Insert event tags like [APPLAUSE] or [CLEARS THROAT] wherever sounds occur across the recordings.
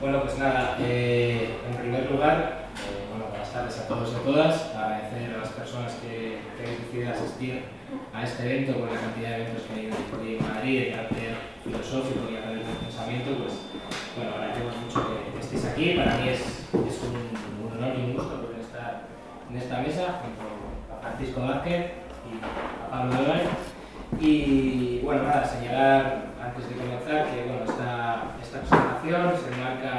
Bueno, pues nada, eh, en primer lugar, eh, bueno, buenas tardes a todos y a todas. Agradecer a las personas que, que decidido asistir a este evento con la cantidad de eventos que hay en Madrid, de arte filosófico y arte del pensamiento, pues bueno, agradecemos mucho que, que estéis aquí. Para mí es, un honor y un gusto poder estar en esta mesa junto a Francisco Vázquez y a Pablo Álvarez. Y bueno, nada, señalar antes de comenzar que bueno, esta, esta presentación se enmarca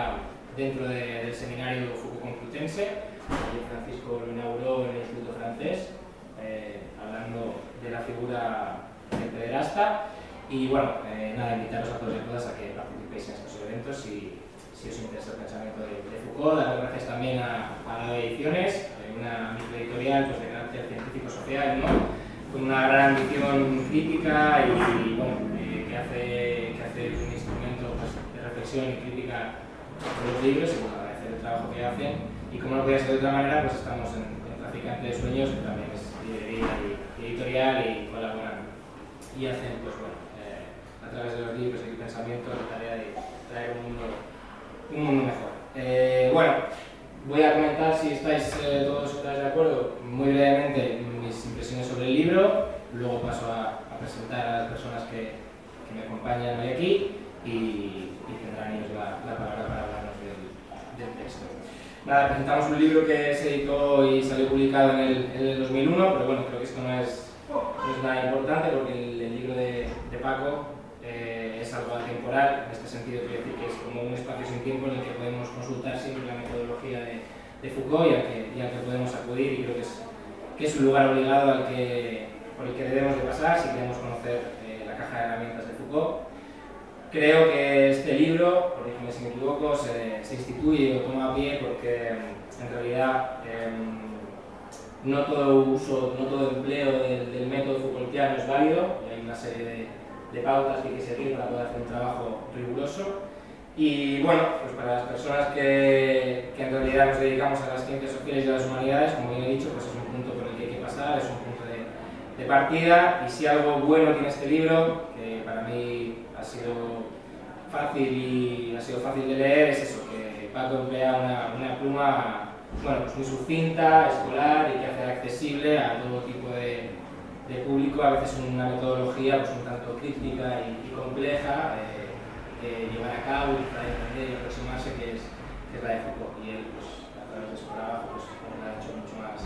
dentro de- del seminario Foucault Complutense, que Francisco lo inauguró en el Instituto Francés, eh, hablando de la figura del pederasta. Y bueno, eh, nada, invitaros a todos y a todas a que participéis en estos eventos si, si os interesa el pensamiento de, de Foucault. Dar las gracias también a, a la Ediciones, eh, una microeditorial pues, de carácter científico-social, con una gran ambición crítica y, bueno, eh, que, hace, que hace un instrumento pues, de reflexión y crítica de los libros y bueno, agradecer el trabajo que hacen. Y como no podía ser de otra manera, pues estamos en, en Traficante de Sueños, que también es librería y, editorial y colaboran. Y hacen, pues bueno, eh, a través de los libros y el pensamiento la tarea de traer un mundo, un mundo mejor. Eh, bueno, voy a comentar si estáis eh, todos todas de acuerdo muy brevemente mis impresiones sobre el libro, luego paso a, a presentar a las personas que, que me acompañan hoy aquí y, y tendrán ellos la, la palabra para hablarnos del, del texto. Nada, presentamos un libro que se editó y salió publicado en el, en el 2001, pero bueno, creo que esto no es, no es nada importante porque el, el libro de, de Paco eh, es algo atemporal, en este sentido quiero decir que es como un espacio sin tiempo en el que podemos consultar siempre la metodología de, de Foucault y al, que, y al que podemos acudir y creo que es, que es un lugar obligado al que, por el que debemos de pasar si queremos conocer eh, la caja de herramientas de Foucault. Creo que este libro, corrígeme si me equivoco, se, se instituye o toma pie porque en realidad em, no todo uso, no todo empleo del, del método Foucaultiano es válido y hay una serie de, de pautas que hay que seguir para poder hacer un trabajo riguroso. Y bueno, pues para las personas que, que en realidad nos dedicamos a las ciencias sociales y a las humanidades, como bien he dicho, pues es un punto por el que hay que pasar, es un punto de, de partida. Y si algo bueno tiene este libro, para mí ha sido fácil y ha sido fácil de leer, es eso, que Paco emplea una, pluma bueno, pues muy sucinta, escolar y que hace accesible a todo tipo de, de público, a veces una metodología pues, un tanto crítica y, compleja eh, de llevar a cabo y para entender y aproximarse, que es, que es la de Foucault. Y él, pues, a través de su trabajo, pues, la ha hecho mucho más,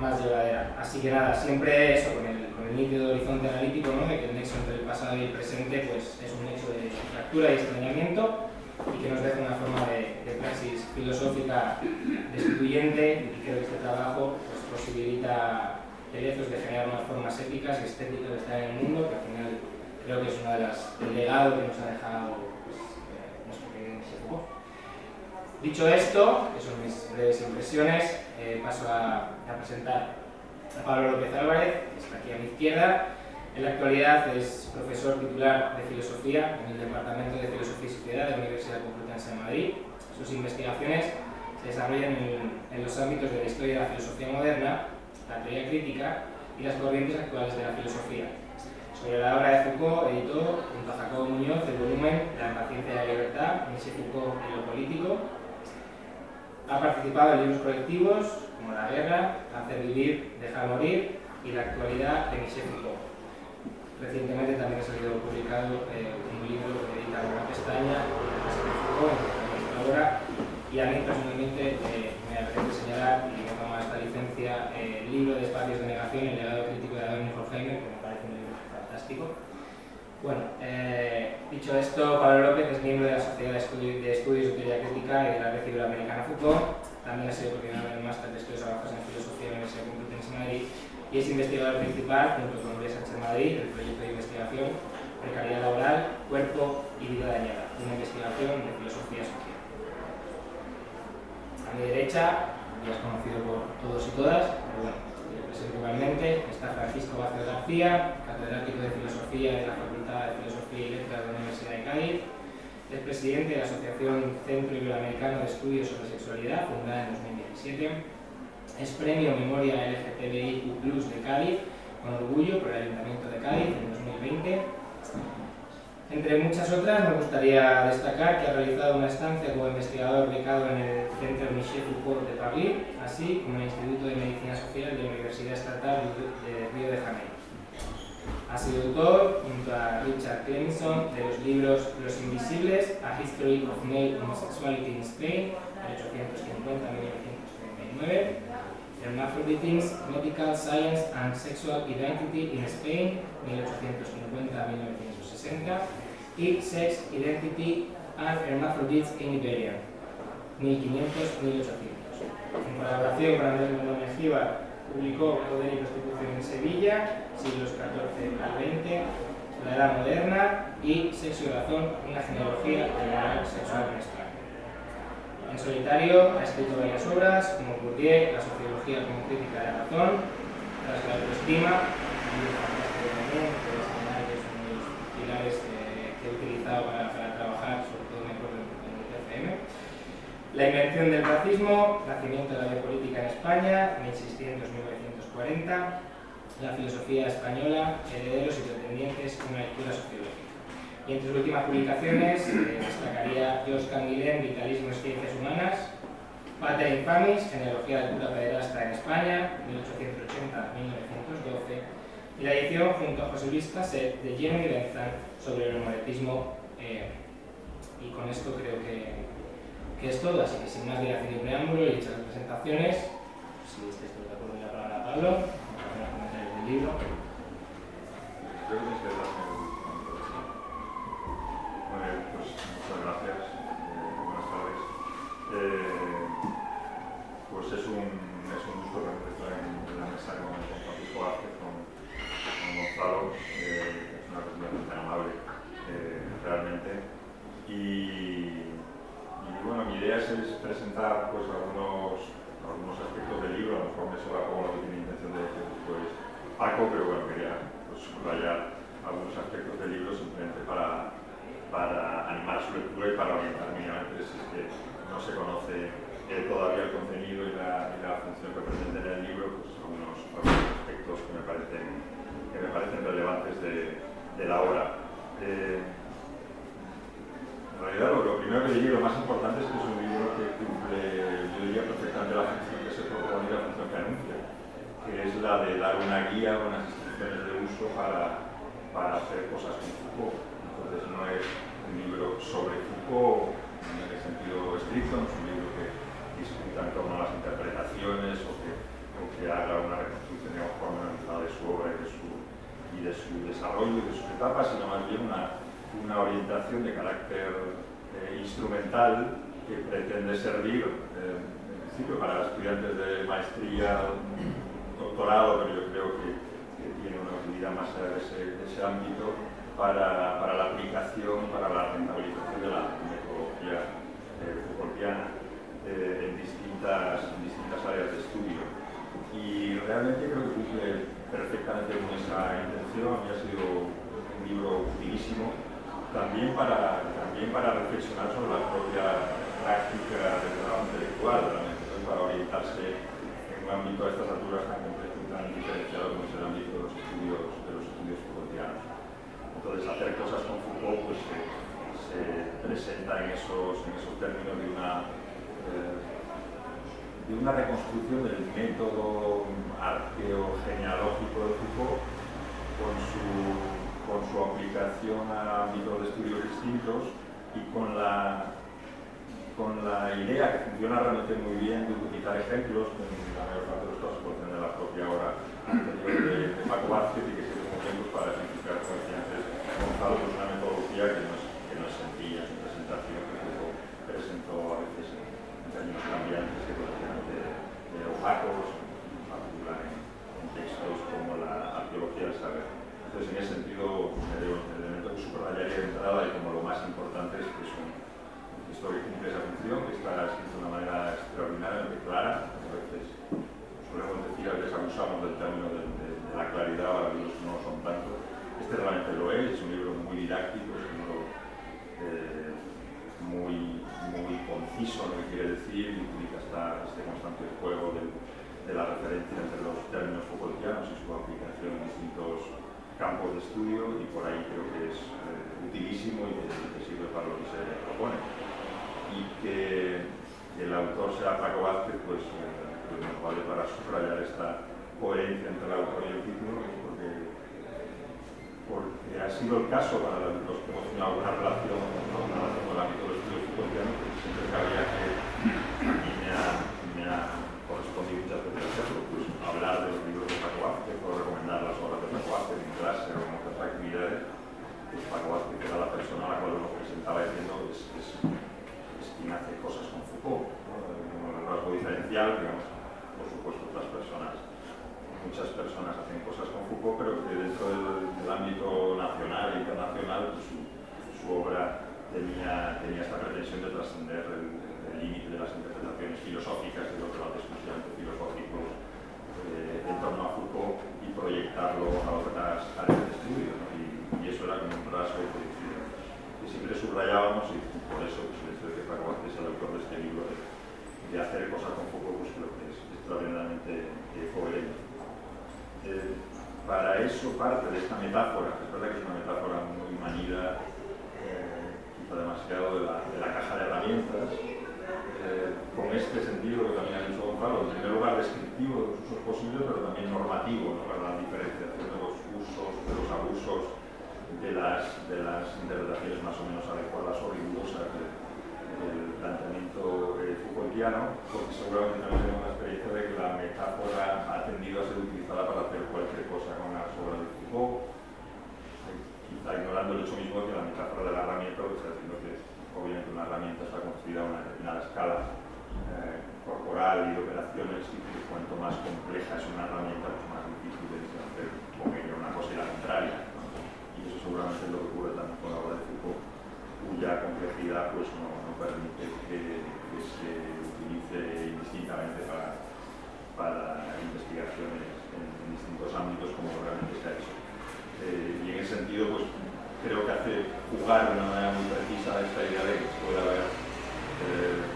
más llevadera. Así que nada, siempre eso, con el, con el nítido horizonte analítico, ¿no? de que el nexo entre el pasado y el presente pues, es un nexo de fractura y extrañamiento y que nos deja una forma de, de praxis filosófica destituyente y creo que este trabajo pues, posibilita lejos de generar unas formas éticas y estéticas de estar en el mundo, que al final creo que es uno de las, del legado que nos ha dejado pues, eh, nuestro querido. Dicho esto, que son mis breves impresiones, eh, paso a, a presentar a Pablo López Álvarez, que está aquí a mi izquierda. En la actualidad es profesor titular de filosofía en el Departamento de Filosofía y Sociedad de la Universidad Complutense de Madrid. Sus investigaciones se desarrollan en, en los ámbitos de la historia de la filosofía moderna, la teoría crítica y las corrientes actuales de la filosofía. Sobre la obra de Foucault editó, junto a Jacobo Muñoz, el volumen La impaciencia de la libertad, Michel Foucault y lo político. Ha participado en libros colectivos como La guerra, Hacer vivir, Dejar morir y La actualidad de Michel Foucault. Recientemente también ha salido publicado eh, un libro que edita una pestaña, Michel Foucault, en colabora, y a mí personalmente eh, me apetece señalar, y me toma esta licencia, eh, el libro de Espacios de Negación, el legado crítico de Adorno y Horkheimer, que me parece un libro fantástico. Bueno, eh, dicho esto, Pablo López es miembro de la Sociedad de Estudios de, Estudios Teoría Crítica y de la Red Iberoamericana Foucault. También ha sido coordinador del máster de estudios avanzados en filosofía en la Universidad Complutense de Madrid y es investigador principal, junto con Luis Sánchez Madrid, del proyecto de investigación Precariedad Laboral, Cuerpo y Vida Dañada, una investigación de filosofía social. A mi derecha, ya es conocido por todos y todas, pero bueno, igualmente, está Francisco Vázquez García, catedrático de Filosofía de la Facultad de Filosofía y Letras de la Universidad de Cádiz, es presidente de la Asociación Centro Iberoamericano de Estudios sobre Sexualidad, fundada en 2017, es premio Memoria LGTBIQ de Cádiz, con orgullo por el Ayuntamiento de Cádiz en 2020. Entre muchas otras, me gustaría destacar que ha realizado una estancia como investigador becado en el Centro Michel Foucault de París, así como en el Instituto de Medicina Social de la Universidad Estatal de Río de Janeiro. Ha sido autor, junto a Richard Clemson, de los libros Los Invisibles, A History of Male Homosexuality in Spain, 1850-1939, Hermaphroditism, Medical Science and Sexual Identity in Spain, 1850-1960, y Sex, Identity and Hermaphrodites in Iberia, 1500-1800. En colaboración con Andrés Mendoza Esquiva, publicó Poder y Constitución en Sevilla, siglos XIV al XX, la Edad Moderna y Sexo y Razón, una genealogía de sexual nuestra. En solitario ha escrito varias obras, como Bourdieu, La sociología como crítica de la razón, Tras la autoestima, un libro fantástico también, que es son los pilares eh, que he utilizado para, para, trabajar, sobre todo en el TFM. La invención del racismo, nacimiento de la biopolítica en España, 1600-1940, la filosofía española, herederos y pretendientes, una lectura sociológica. Y entre sus últimas publicaciones eh, destacaría Jos Canguilhem, Vitalismo y Ciencias Humanas, Pater Infamis, Genealogía del cura pederasta en España, 1880-1912, y la edición junto a José Luis Casset de Jeremy Bentham sobre el homoretismo. Eh, y con esto creo que, que, es todo, así que sin más dilación y preámbulo y dichas presentaciones, si estáis de acuerdo, la palabra a Pablo libro. Creo que es Bueno, pues muchas gracias. Eh, buenas tardes. Eh, pues es un, es un gusto estar en, en, la mesa con, con Francisco Vázquez, con, con Gonzalo. Idea es, es presentar pues, algunos, algunos aspectos del libro, a lo mejor me sobra como lo que tiene intención de decir pues, Paco, pero bueno, quería pues, subrayar algunos aspectos del libro simplemente para, para animar su lectura y para orientar mínimamente si es que no se conoce eh, todavía el contenido y la, función que pretende el libro, pues algunos, algunos aspectos que me parecen, que me parecen relevantes de, de la obra. Eh, en realidad, lo, primero que diría, lo más importante es que es un libro que cumple, yo diría, perfectamente la función que se propone y la función que anuncia que es la de dar una guía, unas instrucciones de uso para, para hacer cosas con Foucault. Entonces no es un libro sobre Foucault en el sentido estricto, no es un libro que discuta en torno a las interpretaciones o que, o que haga una reconstrucción de su obra y de su, y de su desarrollo y de sus etapas, sino más bien una, una orientación de carácter eh, instrumental que pretende servir eh, en principio para estudiantes de maestría doctorado, pero yo creo que, tiene una utilidad más allá de ese, ámbito para, la aplicación, para la rentabilización de la metodología eh, eh, en, distintas, distintas áreas de estudio. Y realmente creo que cumple perfectamente con esa intención y ha sido un libro utilísimo también para, también para reflexionar sobre la propia práctica del trabajo intelectual, para orientarse un ámbito a estas alturas tan complejo y tan diferenciado como es el ámbito de los estudios, de los estudios Foucaultianos. Entonces, hacer cosas con Foucault pues, se, se presenta en esos, en esos términos de una, eh, de una reconstrucción del método arqueogenealógico de Foucault con su, con su aplicación a ámbitos de estudios distintos y con la con la idea que funciona realmente muy bien de utilizar ejemplos, en la mayor parte de los casos por tener la propia obra anterior de, de Paco Vázquez y que sirve como ejemplos para ejemplificar, como decía antes, Gonzalo, pues una metodología que no es, que no es sencilla en su presentación, que luego presentó a veces en, en términos cambiantes que ser de, de opacos, en particular en, en textos como la arqueología del saber. Entonces, en ese sentido, el elemento que subrayaría de y como lo más importante es que es un que cumple esa función, que está escrito de una manera extraordinariamente clara. A veces solemos decir, a veces abusamos del término de, la claridad, algunos no son tanto. Este realmente lo es, es un libro muy didáctico, es un libro eh, muy, muy conciso lo que quiere decir esta, este constante juego de, la referencia entre los términos Foucaultianos y su aplicación en distintos, campos de estudio y por ahí creo que es y que, sirve para lo que se propone. Y que el autor sea Paco Vázquez, pues, pues nos vale para subrayar esta coherencia entre el autor y el título, porque, porque ha sido el caso para los que hemos tenido alguna relación, con el ámbito del estudio fútbol, que siempre que había que a mí me ha, me ha correspondido muchas veces hacerlo, pues hablar de los libros de Paco Vázquez o recomendar las obras de Paco Vázquez en clase o en otras actividades, Vázquez era la persona a la cual uno presentaba diciendo es, es, quien hace cosas con Foucault, ¿no? el rasgo diferencial, digamos, por supuesto otras personas muchas personas hacen cosas con Foucault, pero que dentro del, ámbito nacional e internacional pues su, su, obra tenía, tenía esta pretensión de trascender el límite de las interpretaciones filosóficas de los debates exclusivamente filosóficos eh, en torno a Foucault y proyectarlo a otras áreas de estudio. ¿no? Y, y, eso era como un rasgo que, siempre subrayábamos y por eso pues, el hecho de que Paco es el autor de este libro de, hacer cosas con Foucault pues que es extraordinariamente eh. Eh, para eso parte de esta metáfora, que es verdad que es una metáfora muy manida, eh, quizá demasiado de la, de la, caja de herramientas, eh, con este sentido que también ha dicho Gonzalo, en primer lugar descriptivo de los usos posibles, pero también normativo, ¿no? la diferenciación de los usos, de los abusos, de las, de las interpretaciones más o menos adecuadas o rigurosas del planteamiento eh, Foucaultiano, porque seguramente también tenemos la experiencia de que la metáfora ha tendido a ser utilizada para hacer cualquier cosa con las obras de Foucault, quizá ignorando el hecho mismo que la metáfora de la herramienta, que está diciendo que obviamente una herramienta está construida a una determinada escala eh, corporal y de operaciones, y que cuanto más compleja es una herramienta, pues más difícil es hacer con una cosa y la contraria. Seguramente lo que ocurre también con la obra de Foucault, cuya complejidad pues no permite que, se utilice indistintamente para, para investigaciones en, distintos ámbitos como realmente se ha hecho. Eh, y en ese sentido, pues creo que hace jugar de una manera muy precisa esta idea de que puede haber eh,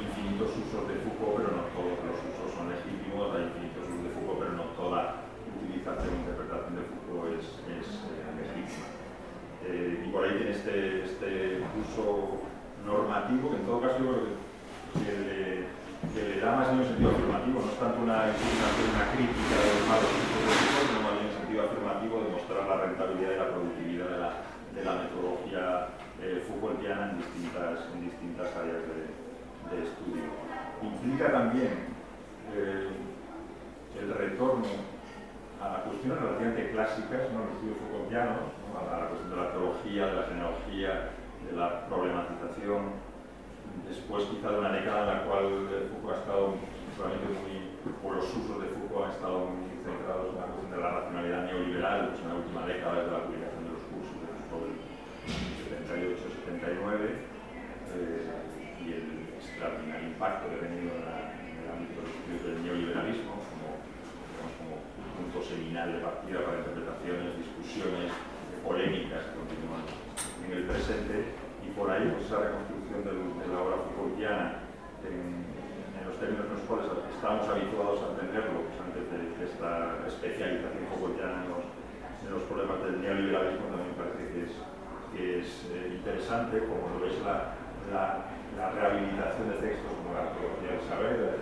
infinitos usos de Foucault, pero no todos los usos son legítimos, hay infinitos usos de Foucault, pero no toda utilización de Foucault es, es eh, legítima. Eh, y por ahí tiene este, este uso normativo, que en todo caso creo que, le, que le da más en un sentido afirmativo, no es tanto una una crítica de los malos sino más bien en sentido afirmativo de mostrar la rentabilidad y la productividad de la, de la metodología eh, Foucaultiana en distintas, en distintas áreas de, de estudio. Implica también eh, el retorno a cuestiones relativamente clásicas, ¿no? los estudios Foucaultianos, ¿no? a la cuestión de la teología, de la genealogía, de la problematización, después quizá de una década en la cual Foucault ha estado solamente muy, por los usos de Foucault han estado muy centrados en la cuestión de la racionalidad neoliberal, pues en la última década desde la publicación de los cursos de Foucault del 78-79 eh, y el extraordinario impacto que ha tenido en, la, en el ámbito del neoliberalismo como, digamos, como punto seminal de partida para interpretaciones, discusiones polémicas que continúan en el presente y por ahí pues, esa reconstrucción del, de la obra Foucaultiana en, en, los términos en los cuales estamos habituados a entenderlo pues, antes de, de, esta especialización Foucaultiana en los, en los, problemas del neoliberalismo también parece que es, eh, interesante como lo es la, rehabilitación de textos como la arqueología del saber,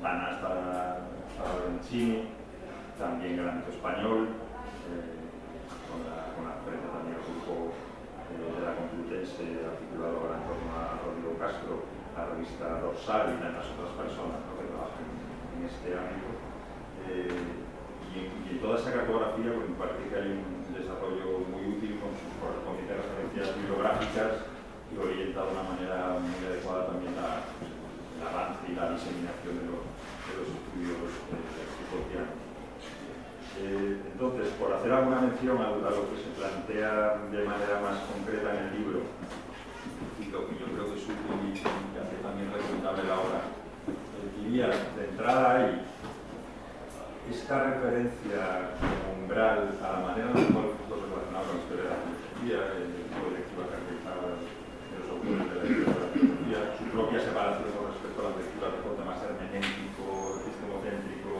Fontana hasta, hasta Lorenzini, también el ámbito español, eh, con, la, con también al grupo eh, de la Complutense articulado ahora en torno a Rodrigo Castro, la revista Dorsal y tantas otras personas que trabajan en este ámbito. Eh, y, en, toda esa cartografía pues, me parece que hay un desarrollo muy útil con sus correspondientes referencias bibliográficas y orienta de una manera muy adecuada también la, el avance y la diseminación de los eh, eh, entonces, por hacer alguna mención a, lo que se plantea de manera más concreta en el libro, y lo que yo creo que es útil y que hace también recomendable la obra, eh, diría de entrada ahí esta referencia umbral a la manera en la cual el relacionado con la historia de la filosofía, el tipo de lectura caracterizada de la filosofía, su propia separación con respecto a las lecturas de corte más hermenéutico, epistemocéntrico,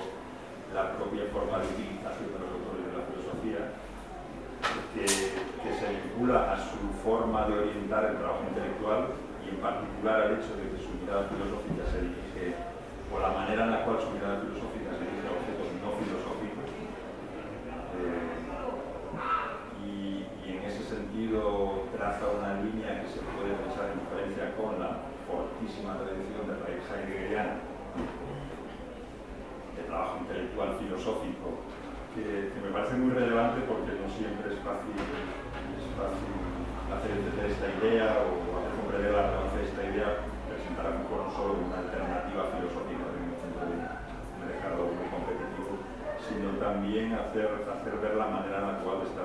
la propia forma de utilización de los autores de la filosofía, que, que, se vincula a su forma orientar el trabajo intelectual y en particular al hecho de que su mirada filosófica se dirige, o la manera en la cual su mirada filosófica se dirige a objetos no filosóficos. Eh, y, y en ese sentido traza una línea que se puede pensar en diferencia con la fortísima tradición de raíz heideggeriana de trabajo intelectual filosófico que, que, me parece muy relevante porque no siempre es fácil, es fácil hacer entender esta idea o hacer comprender la relevancia de esta idea presentar a Foucault no solo una alternativa filosófica en el centro de un mercado muy competitivo sino también hacer, hacer ver la manera en la cual está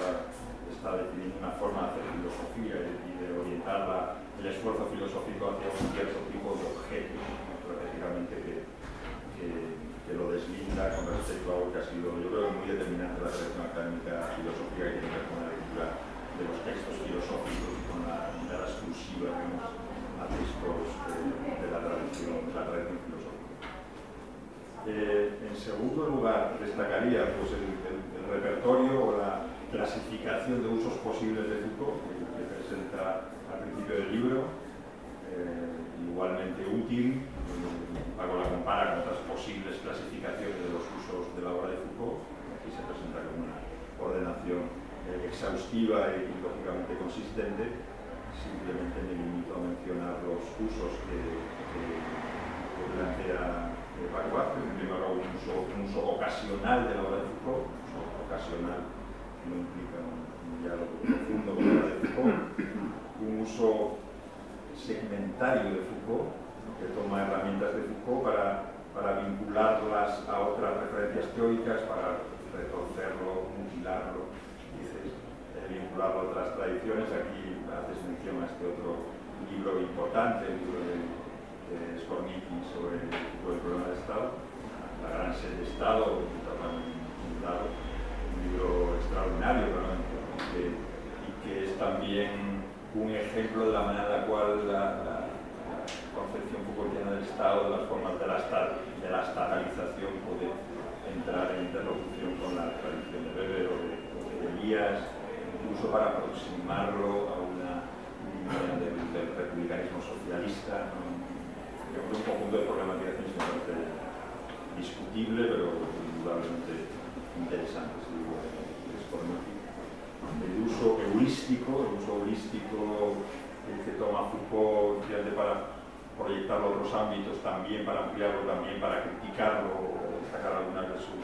está definiendo una forma de hacer filosofía y de orientar el esfuerzo filosófico hacia un cierto tipo de objeto, prácticamente que, que, lo deslinda con respecto a algo que ha sido, yo creo, muy determinante la tradición académica filosófica que tiene que ver con la lectura de los textos filosóficos con la mirada exclusiva digamos, a textos de, la tradición, la tradición filosófica. Eh, en segundo lugar, destacaría pues, el, repertorio o la clasificación de usos posibles de Foucault, que, presenta al principio del libro, eh, igualmente útil, Paco la compara con otras posibles clasificaciones de los usos de la obra de Foucault, aquí se presenta como una ordenación eh, exhaustiva y, lógicamente consistente, simplemente me limito a mencionar los usos que, que, que plantea eh, Paco en primer lugar un uso, un ocasional de la obra de Foucault, un uso ocasional no implica un diálogo profundo con la de Foucault, un uso segmentario de Foucault, que toma herramientas de Foucault para, para vincularlas a otras referencias teóricas, para retorcerlo, mutilarlo, eh, vincularlo a otras tradiciones. Aquí haces mención a este otro libro importante, el libro de, de sobre el, el problema del Estado, la gran sed de Estado, un libro extraordinario realmente, que, y que es también un ejemplo de la manera en la cual la concepción Foucaultiana del Estado, de las formas de la, de la estatalización, puede entrar en interlocución con la tradición de Weber o de, o de Elías, incluso para aproximarlo a una línea del, del republicanismo socialista. ¿no? Un conjunto de problematizaciones parece discutible, pero indudablemente interesante el uso heurístico, el uso heurístico que toma Foucault para proyectarlo a otros ámbitos también, para ampliarlo también, para criticarlo o destacar algunas de sus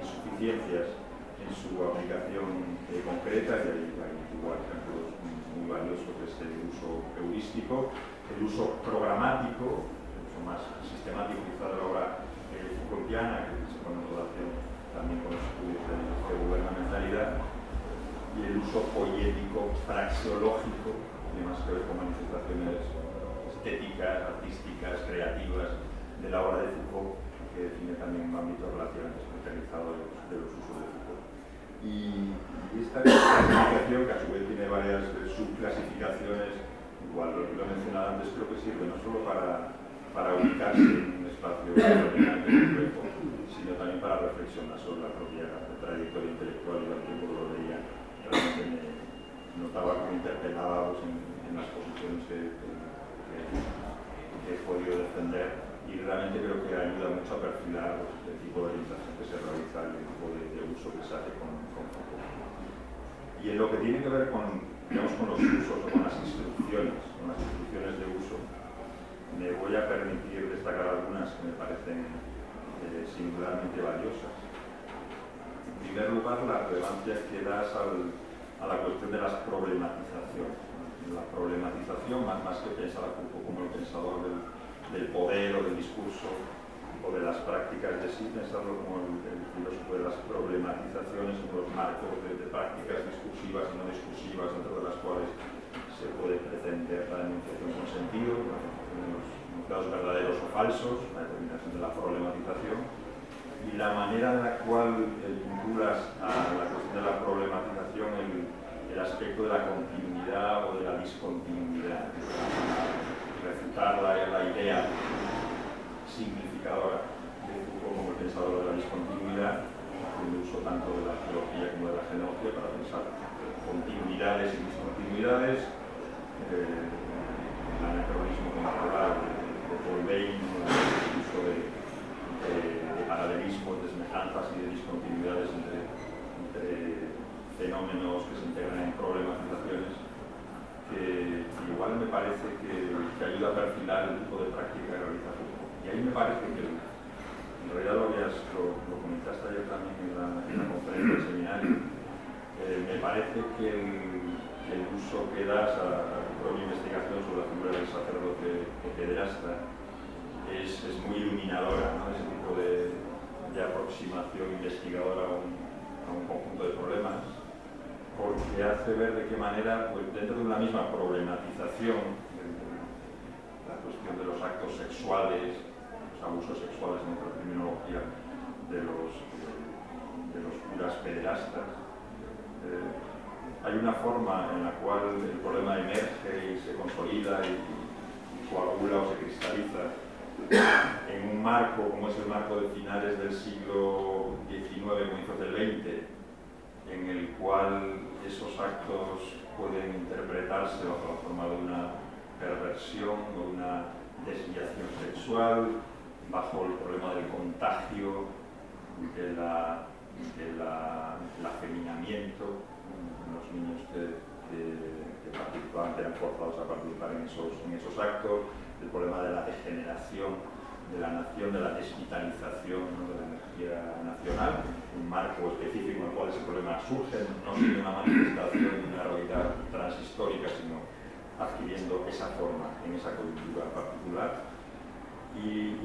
insuficiencias su aplicación eh, concreta y hay, hay igual ejemplos muy valiosos que es el uso heurístico, el uso programático, uso más sistemático quizá de la obra eh, Foucaultiana, que se pone en relación también con los estudios de, de gubernamentalidad, y el uso poético, praxeológico, tiene más que ver con manifestaciones estéticas, artísticas, creativas de la obra de Foucault, que define también un ámbito relativamente especializado de los, de los usos de Foucault. Y, esta [COUGHS] clasificación, que a su vez tiene varias subclasificaciones, igual lo que lo he mencionado antes, creo que sirve no solo para, para ubicarse en un espacio complejo, sino también para reflexionar sobre la propia trayectoria intelectual y el tiempo lo leía. Realmente me notaba que me interpelaba pues, en, las posiciones que, que, he podido defender y realmente creo que ayuda mucho a perfilar pues, el tipo de orientación que se realiza el tipo de, uso que se hace. Y en lo que tiene que ver con, digamos, con los usos o con las instrucciones, con las instrucciones de uso, me voy a permitir destacar algunas que me parecen eh, singularmente valiosas. En primer lugar, la relevancia que das a la cuestión de las problematizaciones. La problematización, más, que pensar como el pensador del poder o del discurso o de las prácticas de sí, pensarlo como el, el filósofo de las problematizaciones, como los marcos de, prácticas discursivas y no discursivas, dentro de las cuales se puede pretender la enunciación con sentido, la enunciación de los enunciados verdaderos o falsos, la determinación de la problematización, y la manera en la cual eh, vinculas a la cuestión de la problematización el, aspecto de la continuidad o de la discontinuidad, refutar la idea Foucault como el pensador de la discontinuidad, haciendo uso tanto de la geología como de la genealogía para pensar continuidades y discontinuidades, eh, el anacronismo temporal de, Paul Bain, el uso de, de, de, paralelismos, de semejanzas y de discontinuidades entre, fenómenos que se integran en problematizaciones, que igual me parece que, ayuda a perfilar el tipo de práctica que realiza. Y ahí me parece que, en realidad lo, habías, lo, lo comentaste ayer también en la, en la conferencia del seminario, eh, me parece que el, uso que das a, a tu propia investigación sobre la figura del sacerdote o pederasta es, es, muy iluminadora, ¿no? ese tipo de, de aproximación investigadora a un, a un conjunto de problemas porque hace ver de qué manera, pues dentro de una misma problematización, la cuestión de los actos sexuales, abusos sexuales en otra terminología de los, de, los curas pederastas, eh, hay una forma en la cual el problema emerge y se consolida y, y coagula o se cristaliza en un marco como es el marco de finales del siglo XIX, comienzos del XX, en el cual esos actos pueden interpretarse bajo la forma de una perversión o una desviación sexual, bajo el problema del contagio, de del afeminamiento, los niños que, que, que participaban, que eran forzados a participar en esos, en esos actos, el problema de la degeneración de la nación, de la desvitalización de la energía nacional, un marco específico en el cual ese problema surge, no siendo una manifestación de una realidad transhistórica, sino adquiriendo esa forma en esa coyuntura particular. Y,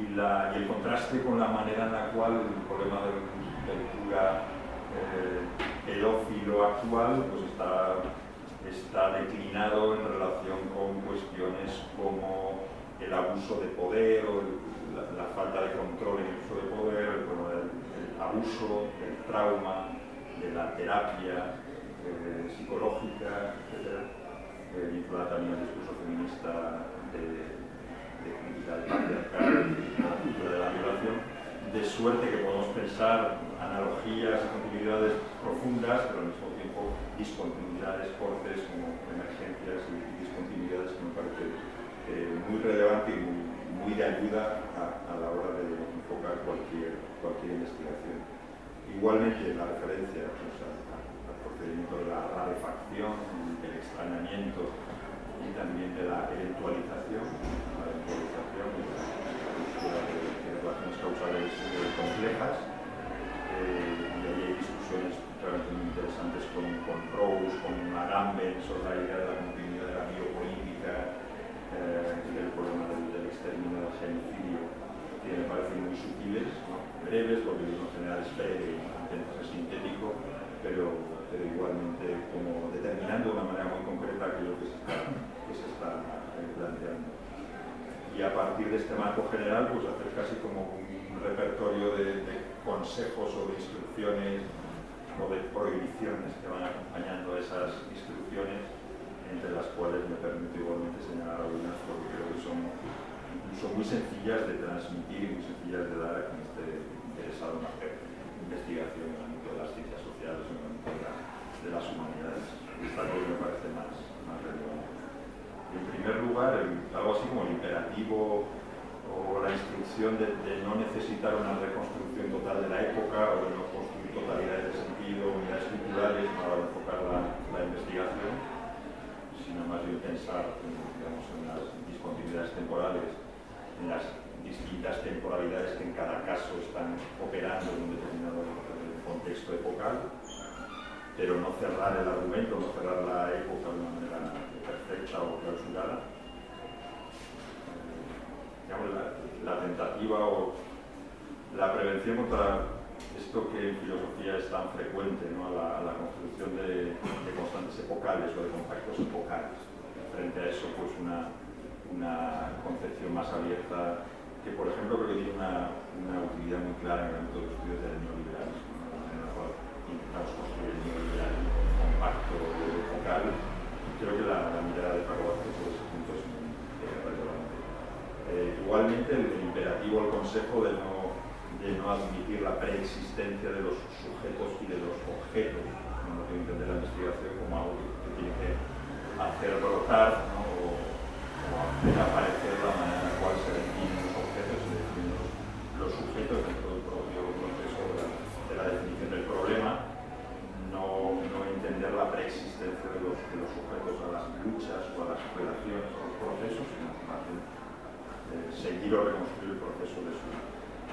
el contraste con la manera en la cual el problema del, del cura eh, actual pues está, está declinado en relación con cuestiones como el abuso de poder o la, falta de control en el uso de poder, el abuso, el trauma, de la terapia eh, psicológica, etc., eh, vinculada también al discurso feminista de, de crítica del patriarcado y la cultura de la violación, de suerte que podemos pensar analogías continuidades profundas, pero al mismo tiempo discontinuidades, cortes como emergencias y discontinuidades que me parece eh, muy relevante y muy de ayuda a, la hora de enfocar cualquier, cualquier investigación. Igualmente la referencia al, al, procedimiento de la rarefacción, del extrañamiento, y también de la eventualización, la eventualización de, de, relaciones causales eh, complejas. Eh, y ahí hay discusiones realmente muy interesantes con, con Rose, con Agamben sobre la idea de la continuidad de la biopolítica eh, y del problema del, del exterminio del genocidio, que me parecen muy sutiles, breves, porque en general es breve y sintético, pero, pero igualmente como determinando de una manera muy concreta aquello que se está, que está planteando. Y a partir de este marco general, pues hacer casi como un repertorio de, consejos o de instrucciones o de prohibiciones que van acompañando esas instrucciones, entre las cuales me permito igualmente señalar algunas porque creo que son incluso muy sencillas de transmitir muy sencillas de dar a quien esté interesado en hacer investigación en el ámbito de las ciencias sociales en el ámbito de, la, de las humanidades. Esta cosa me parece más, más relevante. En primer lugar, algo así como el imperativo o la instrucción de, no necesitar una reconstrucción total de la época o de no construir totalidades de sentido, unidades culturales para enfocar la, la investigación, sino más bien pensar digamos, en las discontinuidades temporales, en las distintas temporalidades que en cada caso están operando en un determinado contexto epocal, pero no cerrar el argumento, no cerrar la época de una manera perfecta o clausurada. Digamos, la, la, tentativa o la prevención contra esto que en filosofía es tan frecuente, ¿no? la, la construcción de, constantes epocales o de compactos epocales. Frente a eso, pues una, una concepción más abierta que, por ejemplo, creo que tiene una, una utilidad muy clara en el ámbito de los estudios del neoliberalismo, ¿no? en el cual intentamos construir el neoliberalismo compacto epocal. Creo que la, mirada de Paco Vázquez sobre ese punto es muy relevante. Eh, igualmente, el, imperativo, el consejo de no de no admitir la preexistencia de los sujetos y de los objetos, no que entender la investigación como algo que tiene que hacer brotar ¿no? o, hacer aparecer la manera en la cual se definen los objetos se definen los sujetos o los procesos, sino bien eh, seguir o reconstruir el proceso de su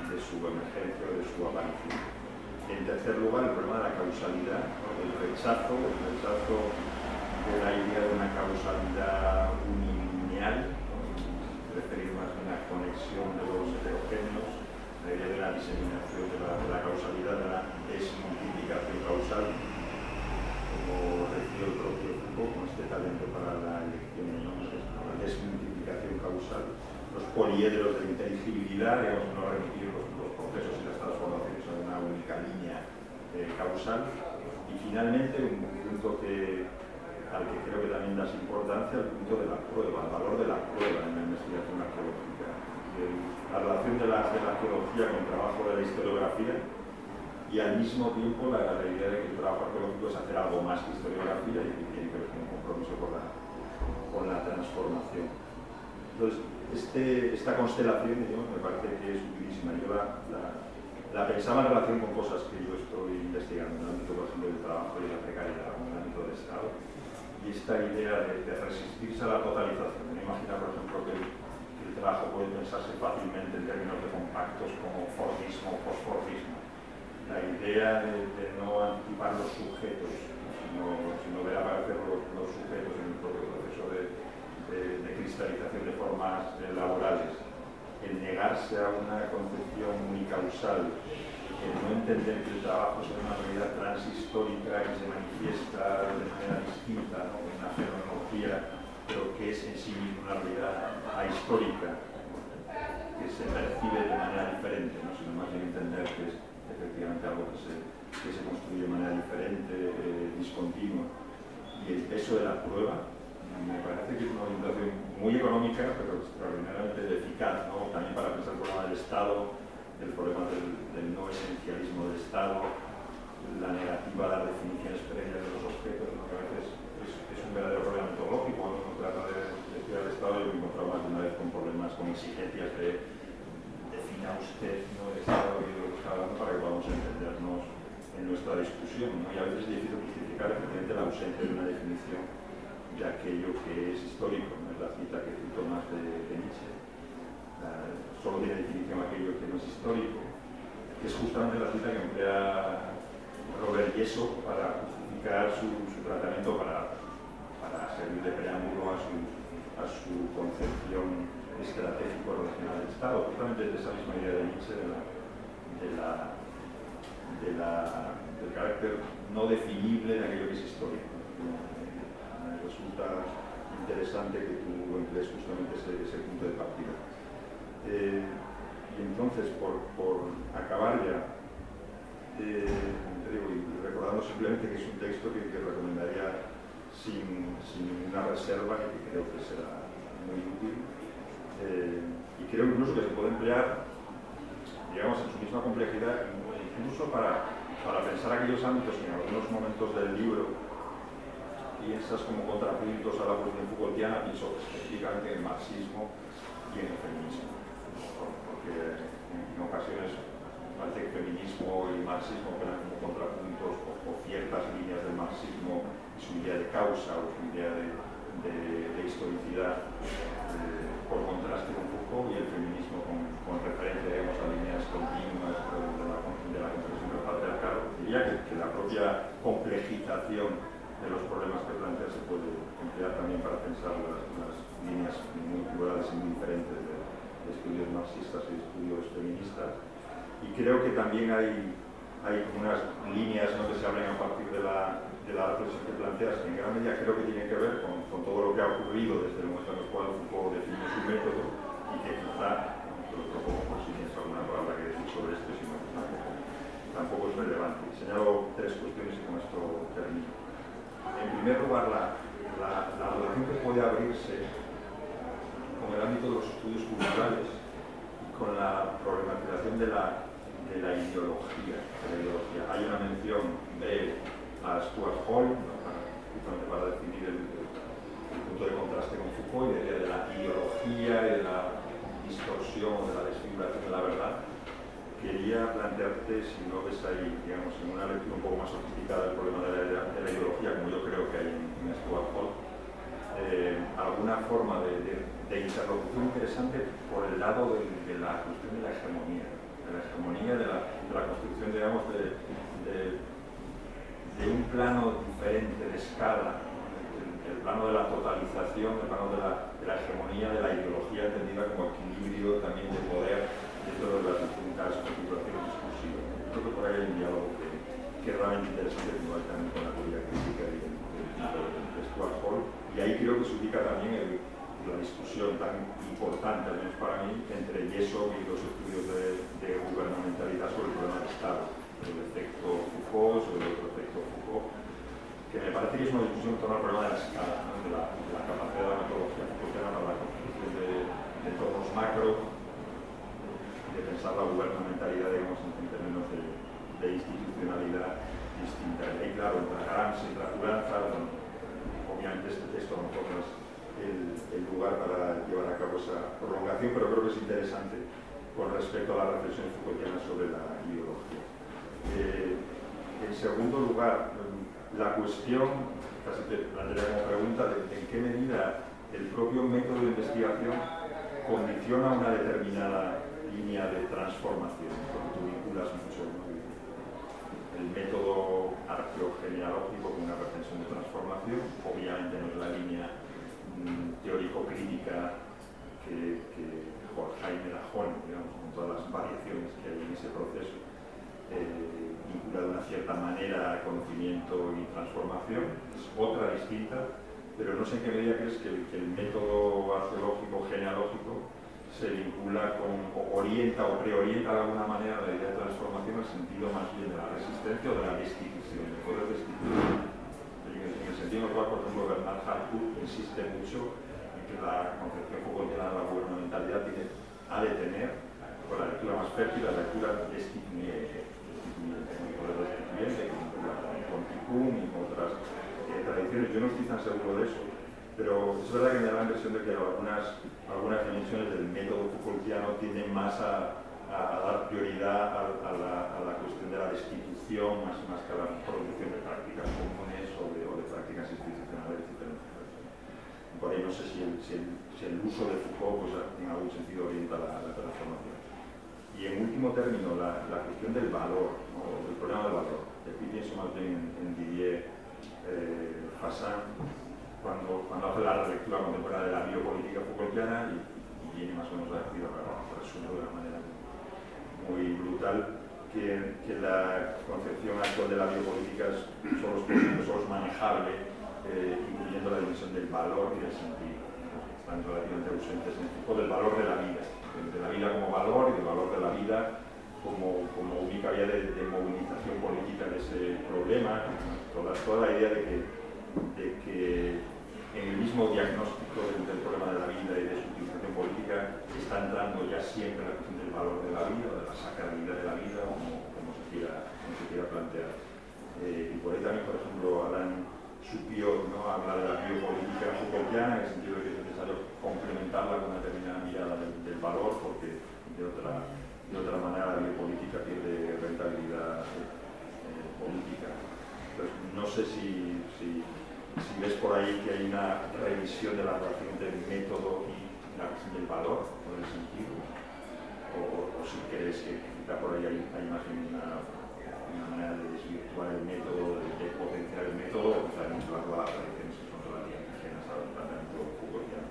de su emergencia o de su aparición. En tercer lugar, el problema de la causalidad, el rechazo, el rechazo de la idea de una causalidad unilineal, referir más a una conexión de los heterogéneos, la idea de la diseminación de la, causalidad, de la desmultiplicación causal, como decía el propio Foucault, con este talento para la elección nombres, la desmultiplicación causal los poliedros de la inteligibilidad, digamos, no remitir los, procesos y las transformaciones a una única línea eh, causal. Y finalmente, un punto que, al que creo que también das importancia, el punto de la prueba, el valor de la prueba en la investigación arqueológica. La relación de la, de la arqueología con el trabajo de la historiografía y al mismo tiempo la, la idea de que el trabajo arqueológico es hacer algo más que historiografía y que tiene que ver con un compromiso con la, la transformación. Entonces, este, esta constelación me parece que es utilísima. Yo la, la, pensaba en relación con cosas que yo estoy investigando en el ámbito, por ejemplo, del trabajo y la precariedad, en el ámbito del Estado. Y esta idea de, resistirse a la totalización. Me imagino, por ejemplo, que el, trabajo puede pensarse fácilmente en términos de compactos como Fordismo o postfordismo. La idea de, de, no anticipar los sujetos, sino, sino ver aparecer los, los sujetos en el propio proceso de, de, cristalización de formas eh, laborales, el negarse a una concepción unicausal, el no entender que el trabajo es una realidad transhistórica que se manifiesta de manera distinta, ¿no? una fenomenología, pero que es en sí misma una realidad ahistórica, que se percibe de manera diferente, ¿no? sino más bien entender que es efectivamente algo que se, que se construye de manera diferente, eh, discontinua. Y el peso de la prueba, me parece que es una orientación muy económica, pero extraordinariamente eficaz, ¿no? también para pensar el problema del Estado, el problema del, no esencialismo del Estado, la negativa a las definiciones previas de los objetos, ¿no? que a veces es, un verdadero problema metodológico, cuando uno trata de, de estudiar el Estado, yo me he encontrado más de una vez con problemas, con exigencias de defina usted ¿no? el Estado y lo que está hablando para que podamos entendernos en nuestra discusión, ¿no? y a veces es difícil justificar efectivamente la ausencia de una definición de aquello que es histórico, no es la cita que cito más de, Nietzsche. solo tiene definición aquello que no es histórico, que es justamente la cita que emplea Robert Yeso para justificar su, tratamiento, para, servir de preámbulo a su, a su concepción estratégico-relacional del Estado, justamente de esa misma idea de Nietzsche de la, de la, del carácter no definible de aquello que es histórico. Resulta interesante que tú emplees justamente ese, punto de partida. Eh, y entonces, por, por acabar ya, eh, recordando simplemente que es un texto que, recomendaría sin, ninguna reserva y que creo que será muy útil. Eh, y creo incluso que se puede emplear, digamos, en su misma complejidad, incluso para, para pensar aquellos ámbitos en algunos momentos del libro piensas como contrapuntos a la posición Foucaultiana, pienso específicamente en el marxismo y en el feminismo. Porque en ocasiones parece que feminismo y marxismo eran como contrapuntos o, ciertas líneas del marxismo y su idea de causa o su idea de, historicidad eh, por contraste con Foucault y el feminismo con, referencia digamos, a líneas continuas de la, de la construcción del patriarcado. Diría que la propia complejización de los problemas que plantea se puede emplear también para pensar las, líneas muy plurales y muy diferentes de, estudios marxistas y estudios feministas y creo que también hay, hay unas líneas ¿no? que se abren a partir de la, de la reflexión que planteas, que en gran medida creo que tienen que ver con, con, todo lo que ha ocurrido desde el momento en el cual Foucault definió su método y que quizá, lo propongo por si tienes alguna palabra que decir sobre esto, si no, tampoco, tampoco es relevante. Señalo tres cuestiones y con esto termino. En primer lugar, la, la, la relación que puede abrirse con el ámbito de los estudios culturales y con la problematización de la de la ideología. Hay una mención de a Stuart Hall, justamente para definir el, punto de contraste con Foucault, y de, la ideología y de la distorsión, de la desfiguración de la verdad. Quería plantearte, si no ves ahí, digamos, en una lectura un poco más sofisticada del problema de la, de la ideología, como yo creo que hay en, Stuart Hall, eh, alguna forma de, de, interlocución interesante por el lado de, la cuestión de la hegemonía de la hegemonía, de la, la construcción, digamos, de, un plano diferente de escala, el, plano de la totalización, el plano de la, la hegemonía, de la ideología entendida como equilibrio también de poder dentro de las distintas configuraciones discursivas. Creo que por ahí hay un diálogo que, que es realmente interesante, igual también con la teoría crítica y el, de Stuart Hall, y ahí creo que se ubica también el, la discusión tan importante, al menos para mí, entre Yeso y los estudios de, de gubernamentalidad sobre el problema del Estado, el efecto Foucault, sobre el otro efecto Foucault, que me parece que es una discusión en torno al problema de la escala, de, la, de, la, capacidad de la metodología. Para la construcción de, entornos macro pensar la gubernamentalidad, digamos, en, términos de, institucionalidad distinta. Y ahí, claro, entre Grams y la bueno, obviamente este texto a lo mejor no es el, lugar para llevar a cabo esa prolongación, pero creo que es interesante con respecto a la reflexión Foucaultiana sobre la ideología. Eh, en segundo lugar, la cuestión, casi te plantearía como pregunta, de en qué medida el propio método de investigación condiciona una determinada línea de transformación, porque tú vinculas mucho el método arqueogenealógico con una reflexión de transformación, obviamente no es la línea teórico-crítica que, que Jaime digamos, con todas las variaciones que hay en ese proceso, eh, vincula de una cierta manera conocimiento y transformación, es otra distinta, pero no sé en qué medida crees que el, método arqueológico genealógico se vincula con, o orienta o preorienta de alguna manera la idea de transformación el sentido más bien de la resistencia o de la destitución, de poder destituir en el sentido en el cual, por ejemplo, Bernard Hartwood insiste mucho en que la concepción Foucaultiana de la gubernamentalidad tiene, ha de tener, con la lectura más fértil, la lectura destituyente, poder destituyente, con Tikkun y con otras eh, tradiciones. Yo no estoy tan seguro de eso, pero es verdad que me da la impresión de que algunas, algunas dimensiones del método Foucaultiano tienden más a, dar prioridad a, la, cuestión de la destitución más, más que a la producción de prácticas comunes o de, prácticas institucionales diferentes. por ahí no sé si el, si el, uso de Foucault pues, en algún sentido orienta la, la transformación. Y en último término, la, la cuestión del valor, o del problema del valor. Aquí pienso más bien en, Didier eh, cuando, cuando hace la lectura contemporánea de la biopolítica Foucaultiana y, y viene más o menos a decir, resumo de una manera muy brutal, que, la concepción actual de la biopolítica solo es, solo es manejable, eh, incluyendo la dimensión del valor y del sentido. Están relativamente ausentes en el del valor de la vida de la vida como valor y del valor de la vida como, como única vía de, movilización política de ese problema, toda, toda la idea de que, de que en el mismo diagnóstico del, problema de la vida y de su utilización política está entrando ya siempre la cuestión del valor de la vida, de la sacralidad de la vida, como, como, se, quiera, como se quiera plantear. Eh, y por ahí también, por ejemplo, Alan Supió ¿no? habla de la biopolítica Foucaultiana en el sentido de que es necesario complementarla con una determinada mirada del, del valor, porque de otra, de otra manera la biopolítica pierde rentabilidad eh, política. Entonces, no sé si, si, si, ves por ahí que hay una revisión de la relación del método y la cuestión del valor o del sentido, o, si crees que quizá por ahí hay, hay más bien una una manera de desvirtuar el método, de, potenciar el método, o quizá vincularlo a tradiciones que son relativamente al tratamiento Foucaultiano.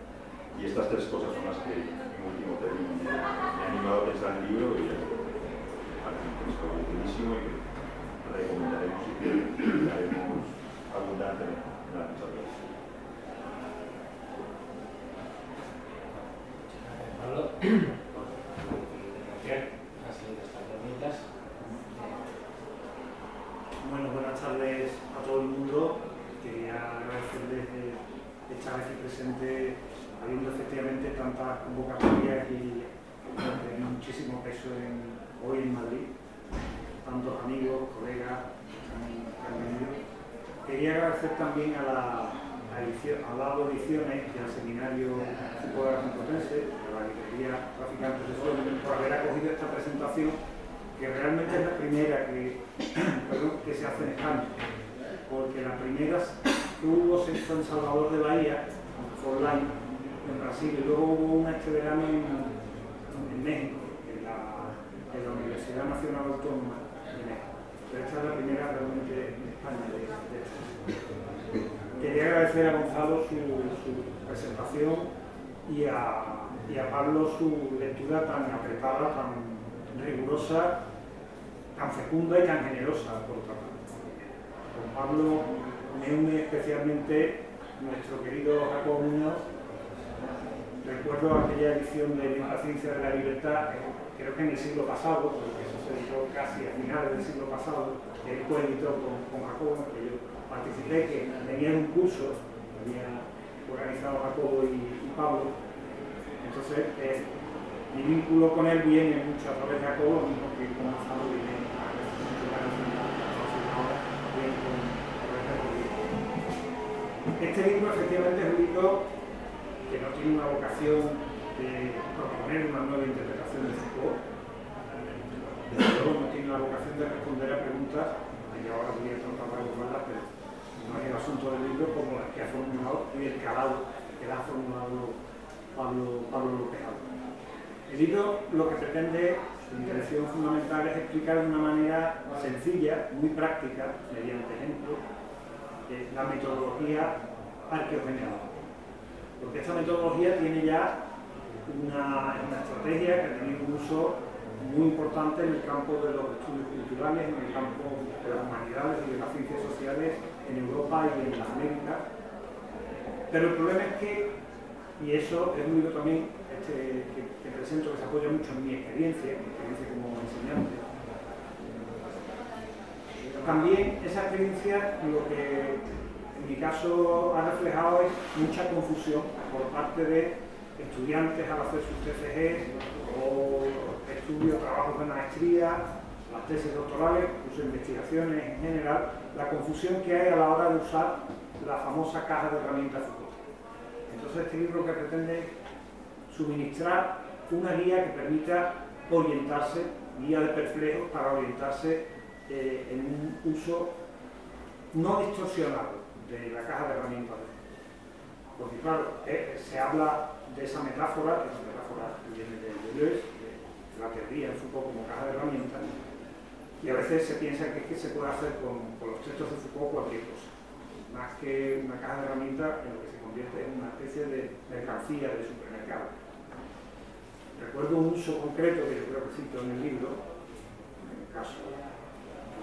Y estas tres cosas son las que, en último término, me, han animado a pensar el libro y parece un texto buenísimo y que recomendaremos y que haremos abundantemente. Pablo. Bueno, buenas tardes a todo el mundo. Quería agradecerles estar aquí presente, habiendo efectivamente tantas convocatorias y de muchísimo peso hoy en Madrid, tantos amigos, colegas que. Quería agradecer también a la a, edición, y al seminario Fotográfico Complutense, a la librería Traficantes de Sueños, por haber acogido esta presentación que realmente es la primera que, [COUGHS] se hace en España, porque la primera que hubo se hizo en Salvador de Bahía, online, en Brasil, y luego hubo una este verano en, México, en la, Universidad Nacional Autónoma. Esta es la primera realmente en España de, de esto. Quería agradecer a Gonzalo su, presentación y a, Pablo su lectura tan apretada, tan rigurosa, tan fecunda y tan generosa, por otra. Con Pablo me une especialmente nuestro querido Jacobo Muñoz. Recuerdo aquella edición de La ciencia de la libertad, creo que en el siglo pasado, casi a finales del siglo pasado, que él con, con Jacobo, que yo participé, que tenía un curso, que había organizado Jacobo y, Pablo. Entonces, eh, mi vínculo con él viene mucho a través de Jacobo, mismo que con Gonzalo viene a Este libro efectivamente es un libro que no tiene una vocación de proponer una nueva interpretación de Foucault. Luego no tiene la vocación de responder a preguntas, que ahora voy a tratar de abordarlas, pero no es el asunto del libro como las que ha formulado y el calado que ha formulado Pablo, Pablo López. El libro lo que pretende, su intención fundamental es explicar de una manera sencilla, muy práctica, mediante ejemplos, eh, la metodología arqueogenealógica. Porque esta metodología tiene ya una, una, estrategia que ha tenido un uso muy importante en el campo de los estudios culturales, en el campo de las humanidades y de las ciencias sociales en Europa y en las Américas. Pero el problema es que, y eso es libro también este, que, que, presento que se apoya mucho en mi experiencia, mi experiencia como enseñante. También esa experiencia lo que en mi caso ha reflejado es mucha confusión por parte de estudiantes al hacer sus TFGs o estudios, trabajos de maestría, las tesis doctorales, sus investigaciones en general, la confusión que hay a la hora de usar la famosa caja de herramientas Foucault. Entonces este libro que pretende suministrar una guía que permita orientarse, guía de perplejos para orientarse eh, en un uso no distorsionado de la caja de herramientas. Porque claro, eh, se habla de esa metáfora, que esa metáfora viene de de, la teoría en Foucault como caja de herramientas, y a veces se piensa que, es que se puede hacer con, los textos de Foucault cualquier cosa, más que una caja de herramientas en lo que se convierte en una especie de mercancía de supermercado. Recuerdo un uso concreto que yo creo que cito en el libro, en el caso,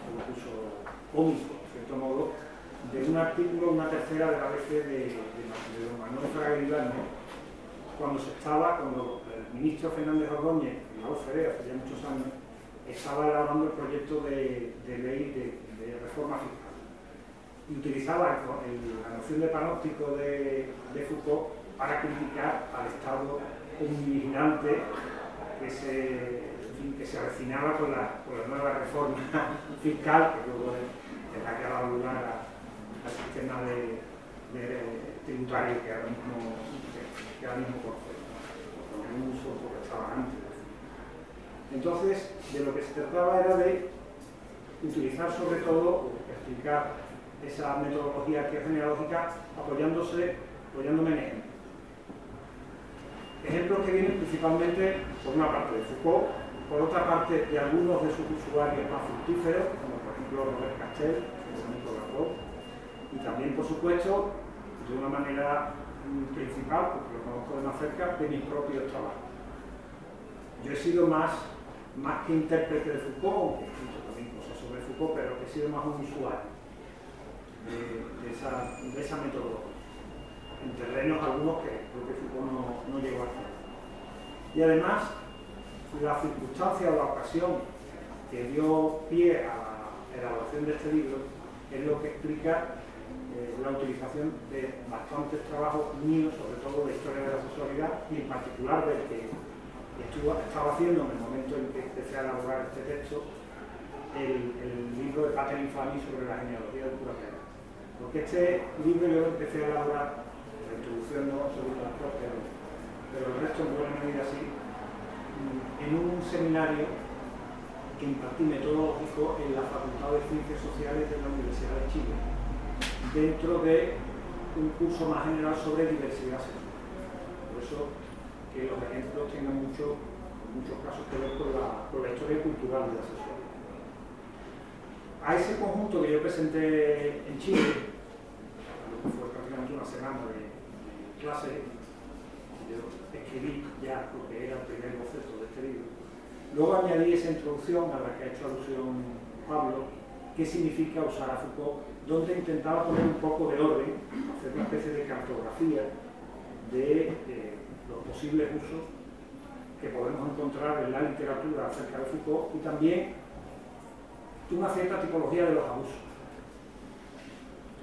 un uso cómico, de cierto modo, de un artículo, una tercera de la vez de, de, de Manuel Fraga cuando se estaba, cuando el ministro Fernández Ordóñez, hace ya muchos años, estaba elaborando el proyecto de, ley de, reforma fiscal. Y utilizaba la noción de panóptico de, Foucault para criticar al Estado vigilante que se, que se refinaba con la, con la nueva reforma [LAUGHS] fiscal, que luego es la que ha dado lugar al sistema de, tributario que ahora mismo, que, ahora mismo por, por el uso porque estaba antes. Entonces, de lo que se trataba era de utilizar sobre todo, explicar esa metodología que es genealógica apoyándose, apoyándome en ejemplos. Ejemplos que vienen principalmente por una parte de Foucault, por otra parte de algunos de sus usuarios más fructíferos, como por ejemplo Robert Castell, pensamiento de y también, por supuesto, de una manera principal, porque lo conozco de más cerca, de mis propios trabajos. Yo he sido más más que intérprete de Foucault, he escrito también cosas sobre Foucault, pero que sido más un usuario de, esa, esa, metodología, en terrenos algunos que creo que Foucault no, no llegó a hacer. Y además, la circunstancia o la ocasión que dio pie a la elaboración de este libro es lo que explica eh, la utilización de bastantes trabajos míos, sobre todo de historia de la sexualidad y en particular del que estaba haciendo en el momento en que empecé a elaborar este texto el, libro de Pater Infami sobre la genealogía del cura Porque este libro yo empecé a elaborar, la introducción no sobre pero, pero el resto en buena medida así, en un seminario que impartí metodológico en la Facultad de Ciencias Sociales de la Universidad de Chile, dentro de un curso más general sobre diversidad sexual. Por eso que los ejemplos tengan mucho, muchos casos que ver con la, con la historia cultural de la sexualidad. A ese conjunto que yo presenté en Chile, lo que fue prácticamente una semana de, clase, yo escribí ya lo que era el primer boceto de este libro. Luego añadí esa introducción a la que ha hecho alusión Pablo, qué significa usar a Foucault, donde intentaba poner un poco de orden, hacer una especie de cartografía de eh, los posibles usos que podemos encontrar en la literatura acerca de Foucault y también una cierta tipología de los abusos.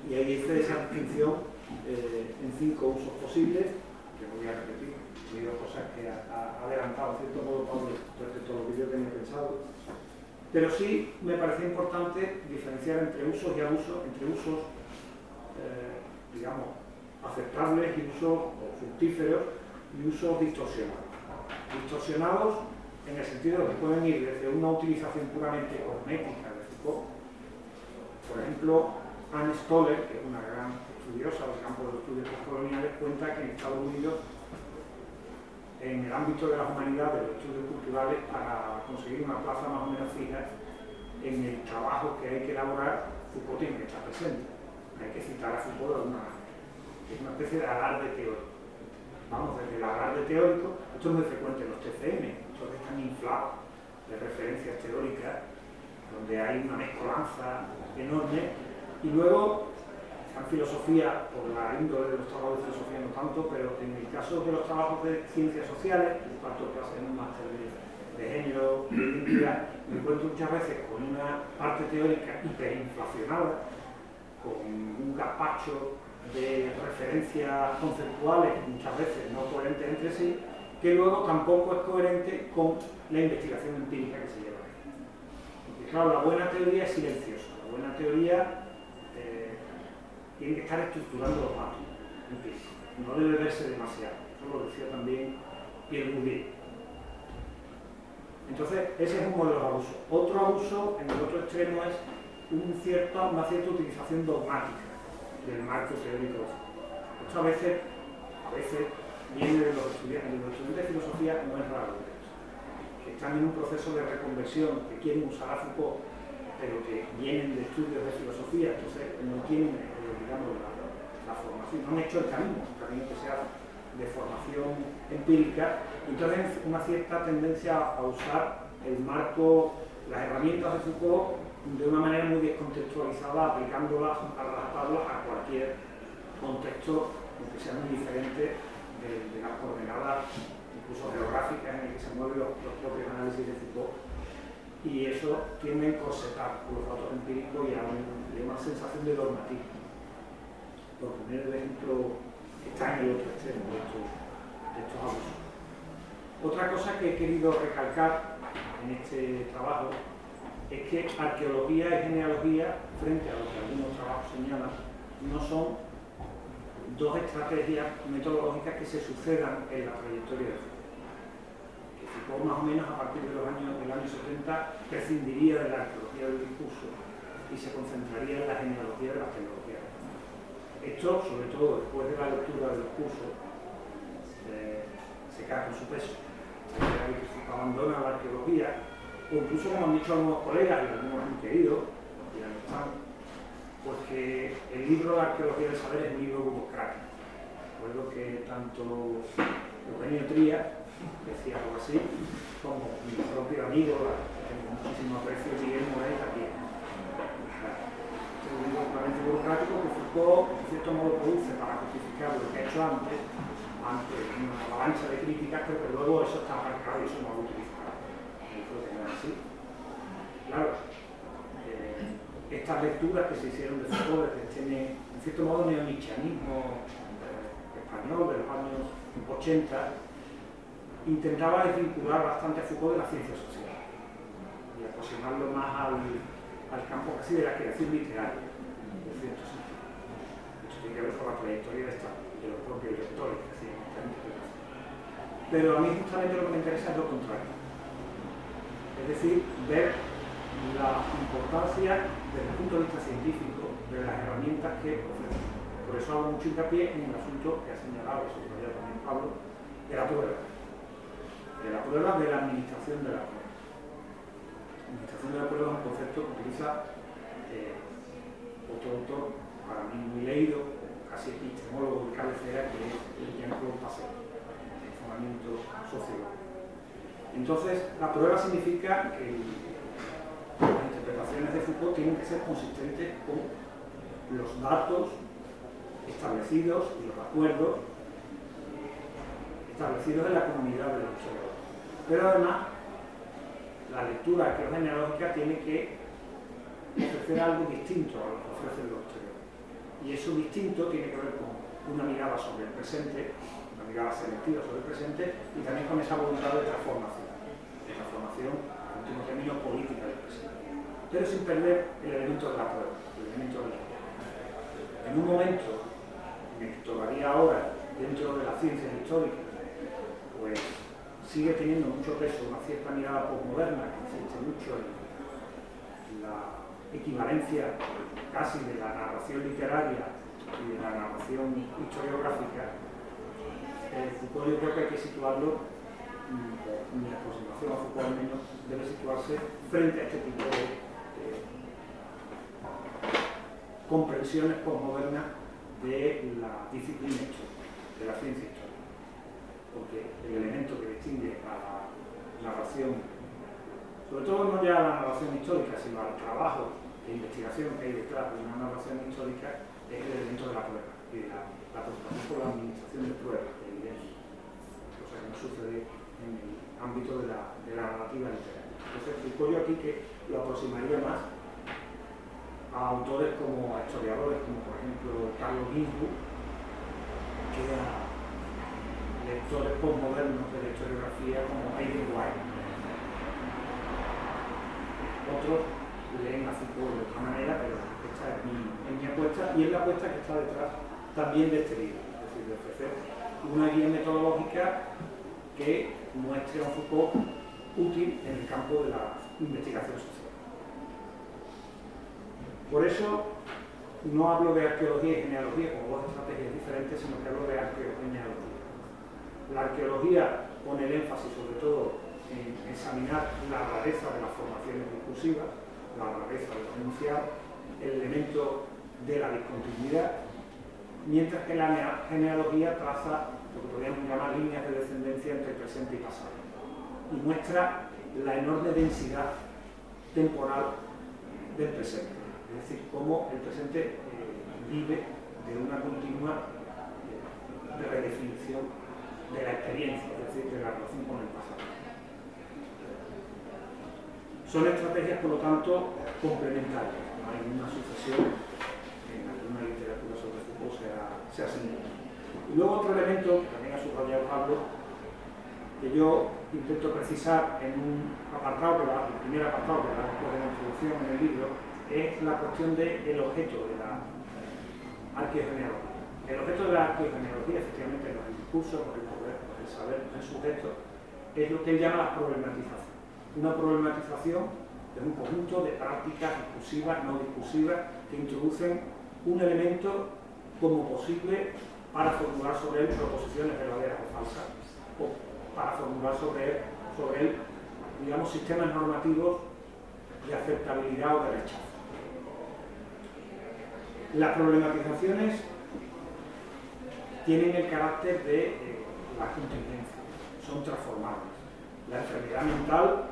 Y ahí hice esa distinción eh, en cinco usos posibles, que voy a repetir, he cosas que ha, adelantado en cierto modo Pablo respecto a lo que yo tenía pensado. Pero sí me parecía importante diferenciar entre usos y abusos, entre usos, eh, digamos, aceptables y usos fructíferos y usos distorsionados. Distorsionados en el sentido de que pueden ir desde una utilización puramente cosmética de Foucault, por ejemplo, Anne Stoller, que es una gran estudiosa del campo de los estudios postcoloniales, cuenta que en Estados Unidos, en el ámbito de las humanidades, de los estudios culturales, para conseguir una plaza más o menos fija en el trabajo que hay que elaborar, Foucault tiene que estar presente. Hay que citar a Foucault de. Es una especie de alarde teórico vamos, desde el agarre teórico, esto es muy frecuente en los TCM, estos están inflados de referencias teóricas, donde hay una mezcolanza enorme, y luego en filosofía, por la índole de los trabajos de filosofía no tanto, pero en el caso de los trabajos de ciencias sociales, en cuarto clase en un máster de, de género de identidad, me encuentro muchas veces con una parte teórica hiperinflacionada, con un gazpacho de referencias conceptuales, muchas veces no coherentes entre sí, que luego tampoco es coherente con la investigación empírica que se lleva Porque claro, la buena teoría es silenciosa, la buena teoría eh, tiene que estar estructurando los datos no debe verse demasiado, eso lo decía también Pierre Bourdieu. Entonces, ese es uno de los abusos. Otro abuso, en el otro extremo, es un cierto, una cierta utilización dogmática del marco teórico. Esto a veces a veces viene de los estudiantes, los estudiantes de filosofía no es raro, que están en un proceso de reconversión, que quieren usar a Foucault, pero que vienen de estudios de filosofía, entonces no tienen, eh, digamos, la, formación, no han hecho el camino, un camino que sea de formación empírica, entonces una cierta tendencia a usar el marco, las herramientas de Foucault de una manera muy descontextualizada, aplicándolas a las a contexto, aunque sea muy diferente de, las coordenadas, incluso geográficas, en el que se mueven los, propios análisis de Foucault. Y eso tiende a encorsetar los datos empíricos y a, una sensación de dogmatismo. Por poner el ejemplo está en el otro extremo de estos, de estos abusos. Otra cosa que he querido recalcar en este trabajo es que arqueología y genealogía, frente a lo que algunos trabajos señalan, no son dos estrategias metodológicas que se sucedan en la trayectoria de Foucault. Que Foucault más o menos a partir de los años del año 70 prescindiría de la arqueología del discurso y se concentraría en la genealogía de la tecnología. Esto, sobre todo después de la lectura del discurso, se cae con su peso. Abandona la arqueología, o incluso como han dicho algunos colegas y algunos han querido, y han estado pues que el libro La arqueología del saber es un libro burocrático. Recuerdo que tanto Eugenio Tría decía algo así, como mi propio amigo, que tengo muchísimo aprecio, Guillermo es también. Es un libro totalmente burocrático que Foucault, en cierto modo, produce para justificar lo que ha hecho antes, ante una avalancha de críticas, pero que luego eso está marcado y eso no lo utilizado. No así. Claro, estas lecturas que se hicieron de Foucault, que tiene en cierto modo neonichianismo español de los años 80, intentaba desvincular bastante a Foucault de la ciencia social y aproximarlo más al, al campo casi de la creación literaria. Esto tiene que ver con la trayectoria de, esta, de los propios lectores que. Pero a mí justamente lo que me interesa es lo contrario. Es decir, ver la importancia desde el punto de vista científico de las herramientas que ofrece. Por eso hago mucho hincapié en el asunto que ha señalado, y también Pablo, de la prueba. De la prueba de la administración de la prueba. La administración de la prueba es un concepto que utiliza eh, otro autor, para mí muy leído, casi epistemólogo de cabecera, que es Jean-Claude Passet, el fundamento sociológico. Entonces, la prueba significa que las interpretaciones de Foucault tienen que ser consistentes con los datos establecidos y los acuerdos establecidos en la comunidad de los observadores. Pero además, la lectura arqueogenealógica tiene que ofrecer algo distinto a lo que ofrecen los observadores. Y eso distinto tiene que ver con una mirada sobre el presente, una mirada selectiva sobre el presente y también con esa voluntad de transformación. De transformación, en último término, política del presente pero sin perder el elemento de la prueba, el elemento de la prueba. En un momento, me tocaría ahora, dentro de las ciencias históricas, pues sigue teniendo mucho peso una cierta mirada postmoderna que insiste mucho en la equivalencia casi de la narración literaria y de la narración historiográfica. El Foucault yo creo que hay que situarlo, mm, mi aproximación a Foucault al menos, debe situarse frente a este tipo de comprensiones postmodernas de la disciplina histórica, de la ciencia histórica. Porque el elemento que distingue a la narración, sobre todo no ya a la narración histórica, sino al trabajo de investigación que hay detrás de una narración histórica, es el elemento de la prueba y de la, preocupación por la administración de pruebas, de cosa que no sucede en el ámbito de la, de la narrativa literaria. Entonces, Foucault yo aquí que lo aproximaría más a autores como a historiadores como por ejemplo Carlos Ginsburg, que a lectores postmodernos de la historiografía como Aidan White. Otros leen a Foucault de otra manera, pero esta es mi, mi apuesta y es la apuesta que está detrás también de este libro, es decir, de ofrecer una guía metodológica que muestre a Foucault útil en el campo de la investigación social. Por eso no hablo de arqueología y genealogía como dos estrategias diferentes, sino que hablo de arqueología. La arqueología pone el énfasis sobre todo en examinar la rareza de las formaciones discursivas, la rareza de los enunciados, el elemento de la discontinuidad, mientras que la genealogía traza lo que podríamos llamar líneas de descendencia entre presente y pasado y muestra la enorme densidad temporal del presente, es decir, cómo el presente eh, vive de una continua eh, redefinición de la experiencia, es decir, de la relación con el pasado. Son estrategias, por lo tanto, complementarias, no hay una sucesión en alguna literatura sobre Foucault sea, sea Y luego otro elemento, que también ha subrayado Pablo, que yo intento precisar en un apartado, que el primer apartado que da después de la introducción en el libro, es la cuestión del objeto de la arqueogenealogía. El objeto de la arqueogenealogía, efectivamente, en el discurso, por el poder, por el saber el sujeto, es lo que él llama la problematización una problematización de un conjunto de prácticas discursivas, no discursivas, que introducen un elemento como posible para formular sobre él proposiciones verdaderas o falsas, o para formular sobre él, sobre él digamos, sistemas normativos de aceptabilidad o de rechazo. Las problematizaciones tienen el carácter de eh, la contingencia, son transformables. La enfermedad mental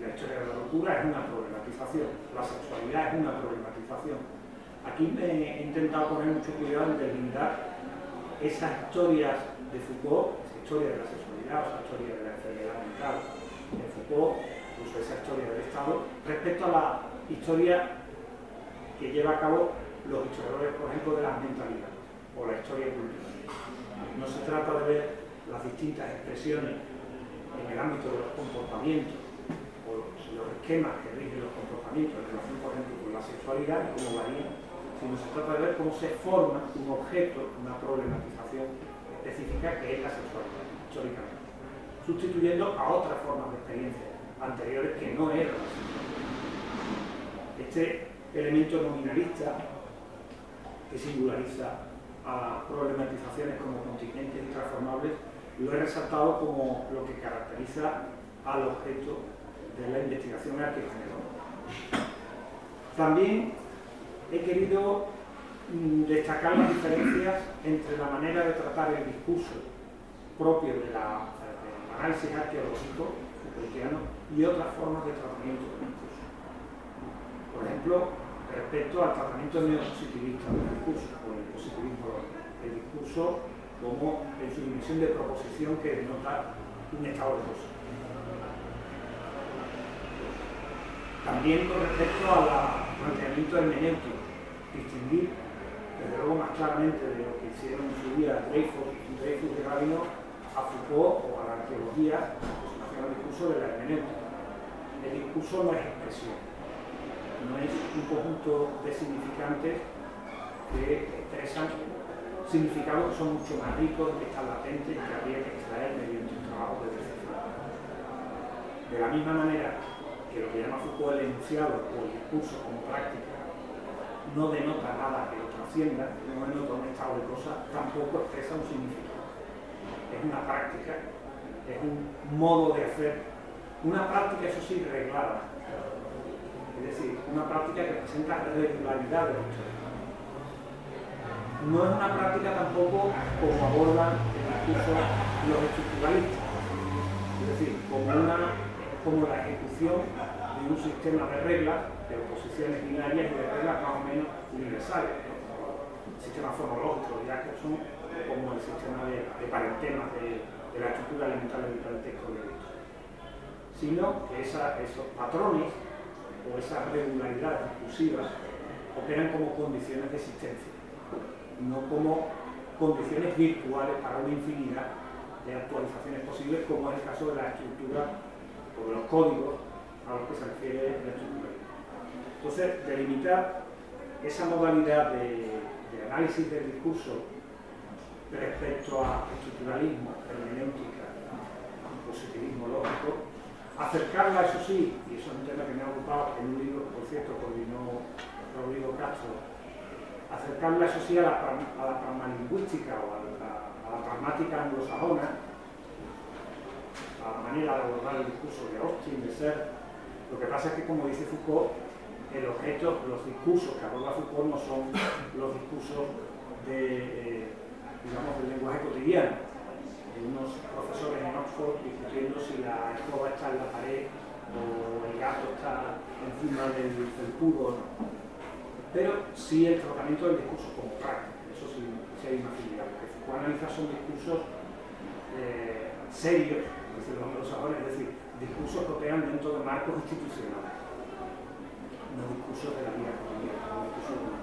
la historia de la locura es una problematización, la sexualidad es una problematización. Aquí me he intentado poner mucho cuidado en delimitar esas historias de Foucault, esa historia de la sexualidad, esa historia de la enfermedad mental de Foucault, incluso esa historia del Estado, respecto a la historia que lleva a cabo los historiadores, por ejemplo, de las mentalidades o la historia cultural. No se trata de ver las distintas expresiones en el ámbito de los comportamientos o los esquemas que rigen los comportamientos en relación, por ejemplo, con la sexualidad y cómo varían, sino se trata de ver cómo se forma un objeto, una problematización específica que es la sexualidad, históricamente, sustituyendo a otras formas de experiencia anteriores que no eran la sexualidad. Este elemento nominalista que singulariza a problematizaciones como contingentes y transformables lo he resaltado como lo que caracteriza al objeto de la investigación arqueológica. También he querido mm, destacar las diferencias entre la manera de tratar el discurso propio del análisis arqueológico y otras formas de tratamiento del discurso. Por ejemplo, respecto al tratamiento neopositivista del discurso o el positivismo del discurso como en su dimensión de proposición que denota un estado de cosas. También con respecto al planteamiento hermenéutico, distinguir desde luego más claramente de lo que hicieron en su día Dreyfus, Dreyfus de Rabino a Foucault o a la arqueología, la el discurso de la hermenéutica. El discurso no es expresión, no es un conjunto de significantes que expresan significados que son mucho más ricos, que están latentes y que habría que extraer mediante un trabajo de. De la misma manera que lo que llama Foucault el enunciado o el discurso como práctica no denota nada que lo trascienda, no denota un estado de cosas, tampoco expresa un significado. Es una práctica, es un modo de hacer, una práctica, eso sí, reglada. Es decir, una práctica que presenta regularidad de los no es una práctica tampoco como abordan incluso los estructuralistas, es decir, como, una, como la ejecución de un sistema de reglas, de oposiciones binarias y de reglas más o menos universales, el sistema fonológico, ya que son como el sistema de, parentemas de, la estructura elemental del parentesco directo, sino que esos patrones o esas regularidades discursivas operan como condiciones de existencia no como condiciones virtuales para una infinidad de actualizaciones posibles, como es el caso de la estructura o de los códigos a los que se refiere la estructura. Entonces, delimitar esa modalidad de, análisis del discurso respecto a estructuralismo, hermenéutica positivismo lógico, acercarla, eso sí, y eso es un tema que me ha ocupado en un libro, por cierto, coordinó Rodrigo abstracto, acercarle eso sí a la, a la pragmalingüística o a la, a la pragmática anglosajona, a la manera de abordar el discurso de Austin, de ser. Lo que pasa es que, como dice Foucault, el objeto, los discursos que aborda Foucault no son los discursos de, eh, digamos, del lenguaje cotidiano. Unos profesores en Oxford discutiendo si la escoba está en la pared o el gato está encima del, cubo o no. Pero sí el tratamiento del discurso como práctico, eso sí, sí hay una afinidad. Lo que Foucault analiza son discursos eh, serios, decir, los es decir, discursos que operan dentro de marcos institucionales, no discursos de la vida cotidiana, no discursos de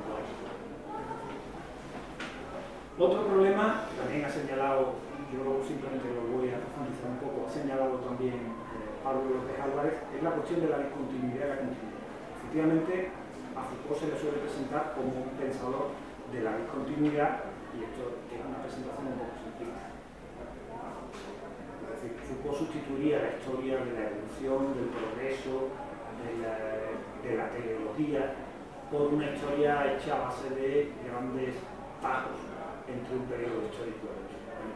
Otro problema, también ha señalado, yo simplemente lo voy a profundizar un poco, ha señalado también eh, Pablo López Álvarez, es la cuestión de la discontinuidad y la continuidad. Efectivamente, a Foucault se le suele presentar como un pensador de la discontinuidad, y esto es una presentación un poco simplista. Es decir, Foucault sustituiría la historia de la evolución, del progreso, de la, de teleología, por una historia hecha a base de grandes tajos entre un periodo histórico y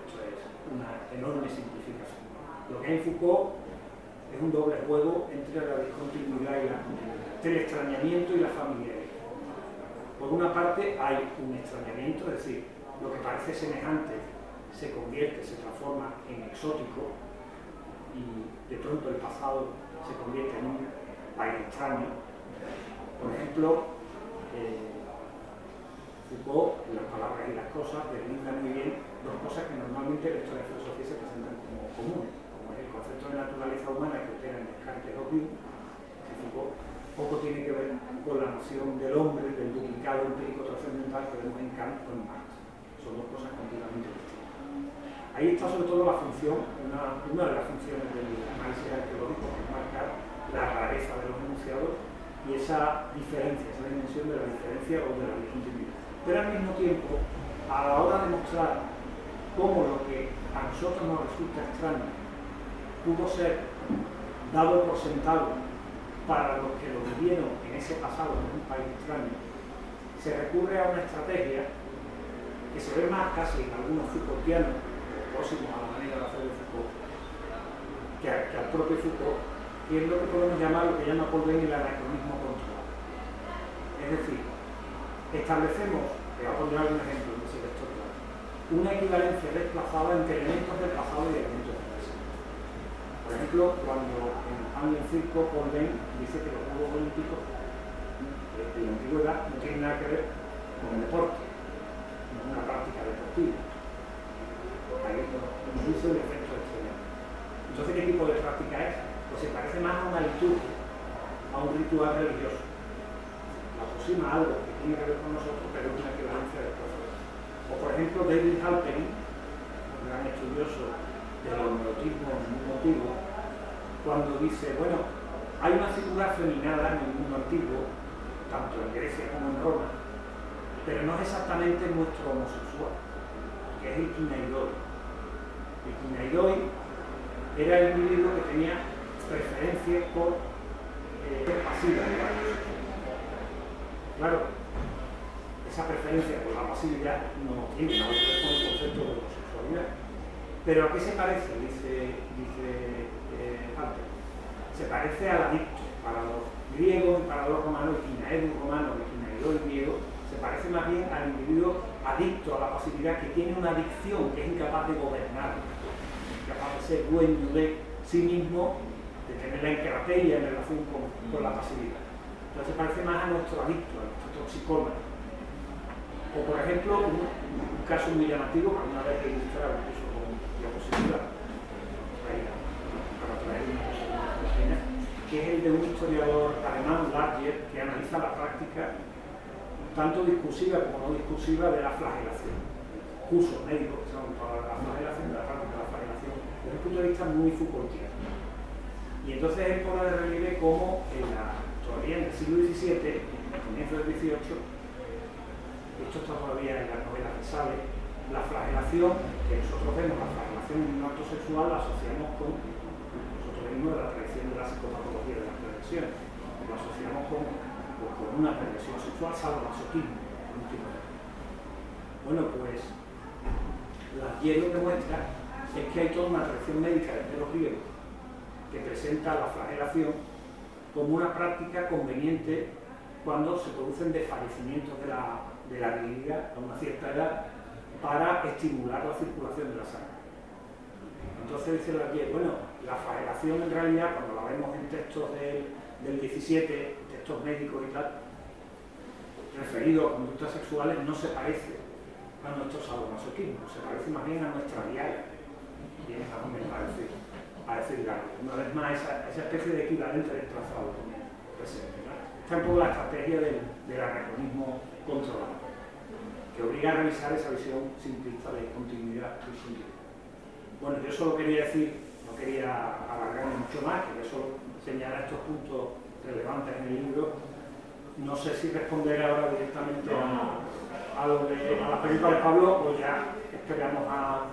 Esto es una enorme simplificación. Lo que hay en Foucault es un doble juego entre la discontinuidad y la continuidad, entre el extrañamiento y la familiaridad. Por una parte hay un extrañamiento, es decir, lo que parece semejante se convierte, se transforma en exótico y de pronto el pasado se convierte en un país extraño. Por ejemplo, eh, En las palabras y las cosas, delimita muy bien dos cosas que normalmente en la historia de filosofía se presentan como comunes, como es el concepto de naturaleza humana que operan Descartes o poco tiene que ver con la noción del hombre, del duplicado empírico trascendental que vemos en Kant o en Marx. Son dos cosas completamente distintas. Ahí está sobre todo la función, una, de las funciones del análisis arqueológico, que marcar la rareza de los enunciados y esa diferencia, esa dimensión de la diferencia o de la discontinuidad pero al mismo tiempo, a la hora de mostrar cómo lo que a nosotros nos resulta extraño pudo ser dado por sentado para los que lo vivieron en ese pasado en un país extraño, se recurre a una estrategia que se ve más casi en algunos Foucaultianos, próximos a la manera de hacer de Foucault, que, al propio Foucault, que es lo que podemos llamar, lo que llama Paul el anacronismo controlado. Es decir, establecemos, te voy a poner algún ejemplo, no sé esto claro, una equivalencia desplazada entre elementos del pasado y elementos presente. Por ejemplo, cuando en el Circo Paul dice que los Juegos Olímpicos de la antigüedad no tienen nada que ver con el deporte, no es una práctica deportiva. Un juicio de efecto exterior. Entonces, ¿qué tipo de práctica es? Pues se parece más a una liturgia, a un ritual religioso. Aproxima algo tiene que ver con nosotros, pero es una equivalencia de cosas. O por ejemplo, David Halperin, un gran estudioso del homeotismo antiguo, cuando dice, bueno, hay una figura feminada en el mundo antiguo, tanto en Grecia como en Roma, pero no es exactamente nuestro homosexual, que es el Kinaidoi. El Kinaidoi era el individuo que tenía preferencia por eh, pasiva, Claro, esa preferencia por la pasividad no tiene nada que ver con el concepto de homosexualidad. Pero ¿a qué se parece? Dice, dice eh, Se parece al adicto. Para los griegos, para los romanos, el kinaedu romano, el kinaedo griego, se parece más bien al individuo adicto a la pasividad que tiene una adicción, que es incapaz de gobernar, incapaz de ser dueño de sí mismo, de tener la encrateria en relación con la pasividad. Entonces se parece más a nuestro adicto, a nuestro toxicómano. O por ejemplo, un, caso muy llamativo, para una vez que ilustrar incluso con diapositiva, para traer una que es el de un historiador alemán, Larger, que analiza la práctica tanto discursiva como no discursiva de la flagelación. Cursos médicos que son para la flagelación, de la práctica de la flagelación, desde un punto de vista muy Foucaultiano. Y entonces él pone de relieve cómo en la, todavía en el siglo XVII, en comienzo del XVIII, esto está todavía en la novela que sale, la flagelación, que nosotros vemos, la flagelación en un acto sexual la asociamos con, nosotros venimos de la tradición de la psicopatología de las prevenciones, lo asociamos con con una perversión sexual, salvo masoquismo. Bueno, pues la guía lo que muestra es que hay toda una tradición médica desde los griegos que presenta la flagelación como una práctica conveniente cuando se producen desfallecimientos de la, de la a una cierta edad para estimular la circulación de la sangre. Entonces dice la bueno, la flagelación en realidad, cuando la vemos en textos del, del 17, textos médicos y tal, referidos a conductas sexuales, no se parece a nuestro sadomasoquismo, se parece más bien a nuestra diaria. Viene a parece, a decir Una vez más, esa, esa especie de equivalente desplazado presente. Está un poco la estrategia del, del anacronismo controlado, que obliga a revisar esa visión simplista de continuidad y. Bueno, yo solo quería decir, no quería alargarme mucho más, quería solo señalar estos puntos relevantes en el libro. No sé si responder ahora directamente a, lo a las películas de Pablo o ya esperamos a,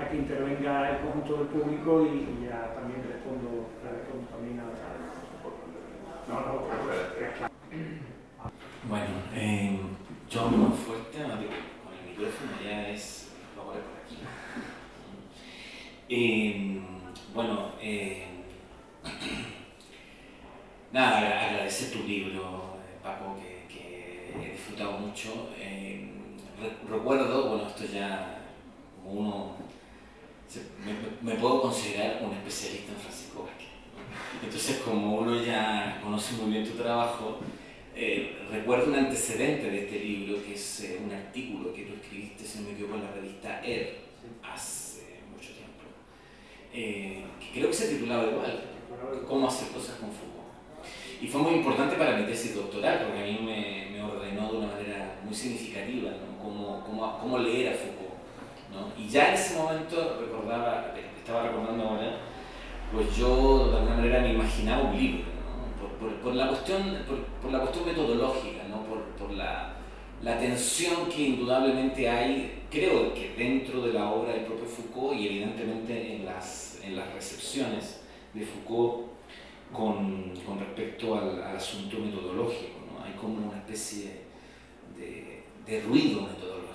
a, que intervenga el conjunto del público y, ya también respondo, respondo también a... No, no, Bueno, eh, yo muy fuerte, con el micrófono ya es... Lo voy por aquí. Eh, bueno, eh, [CLEARS THROAT] nada, agradecer tu libro, eh, Paco, que, que he disfrutado mucho. Recuerdo, bueno, esto ya como uno, me, me, puedo considerar un especialista en Francisco Vázquez. Entonces, como uno ya conoce muy bien tu trabajo, eh, recuerdo un antecedente de este libro, que es eh, un artículo que tú escribiste, si no me equivoco, en la revista ER, hace mucho tiempo, eh, que creo que se titulaba igual, Cómo hacer cosas con Foucault. Y fue muy importante para mi tesis doctoral, porque a mí me, me ordenó de una manera muy significativa ¿no? cómo, cómo, cómo, leer a Foucault. Y ya en ese momento recordaba, estaba recordando ahora, pues yo de alguna manera me imaginaba un libro, por, la cuestión, por, por, la cuestión metodológica, por, la, tensión que indudablemente hay, creo que dentro de la obra del propio Foucault y evidentemente en las, en las recepciones de Foucault con, con respecto al, asunto metodológico. Hay como una especie de, ruido metodológico. eh,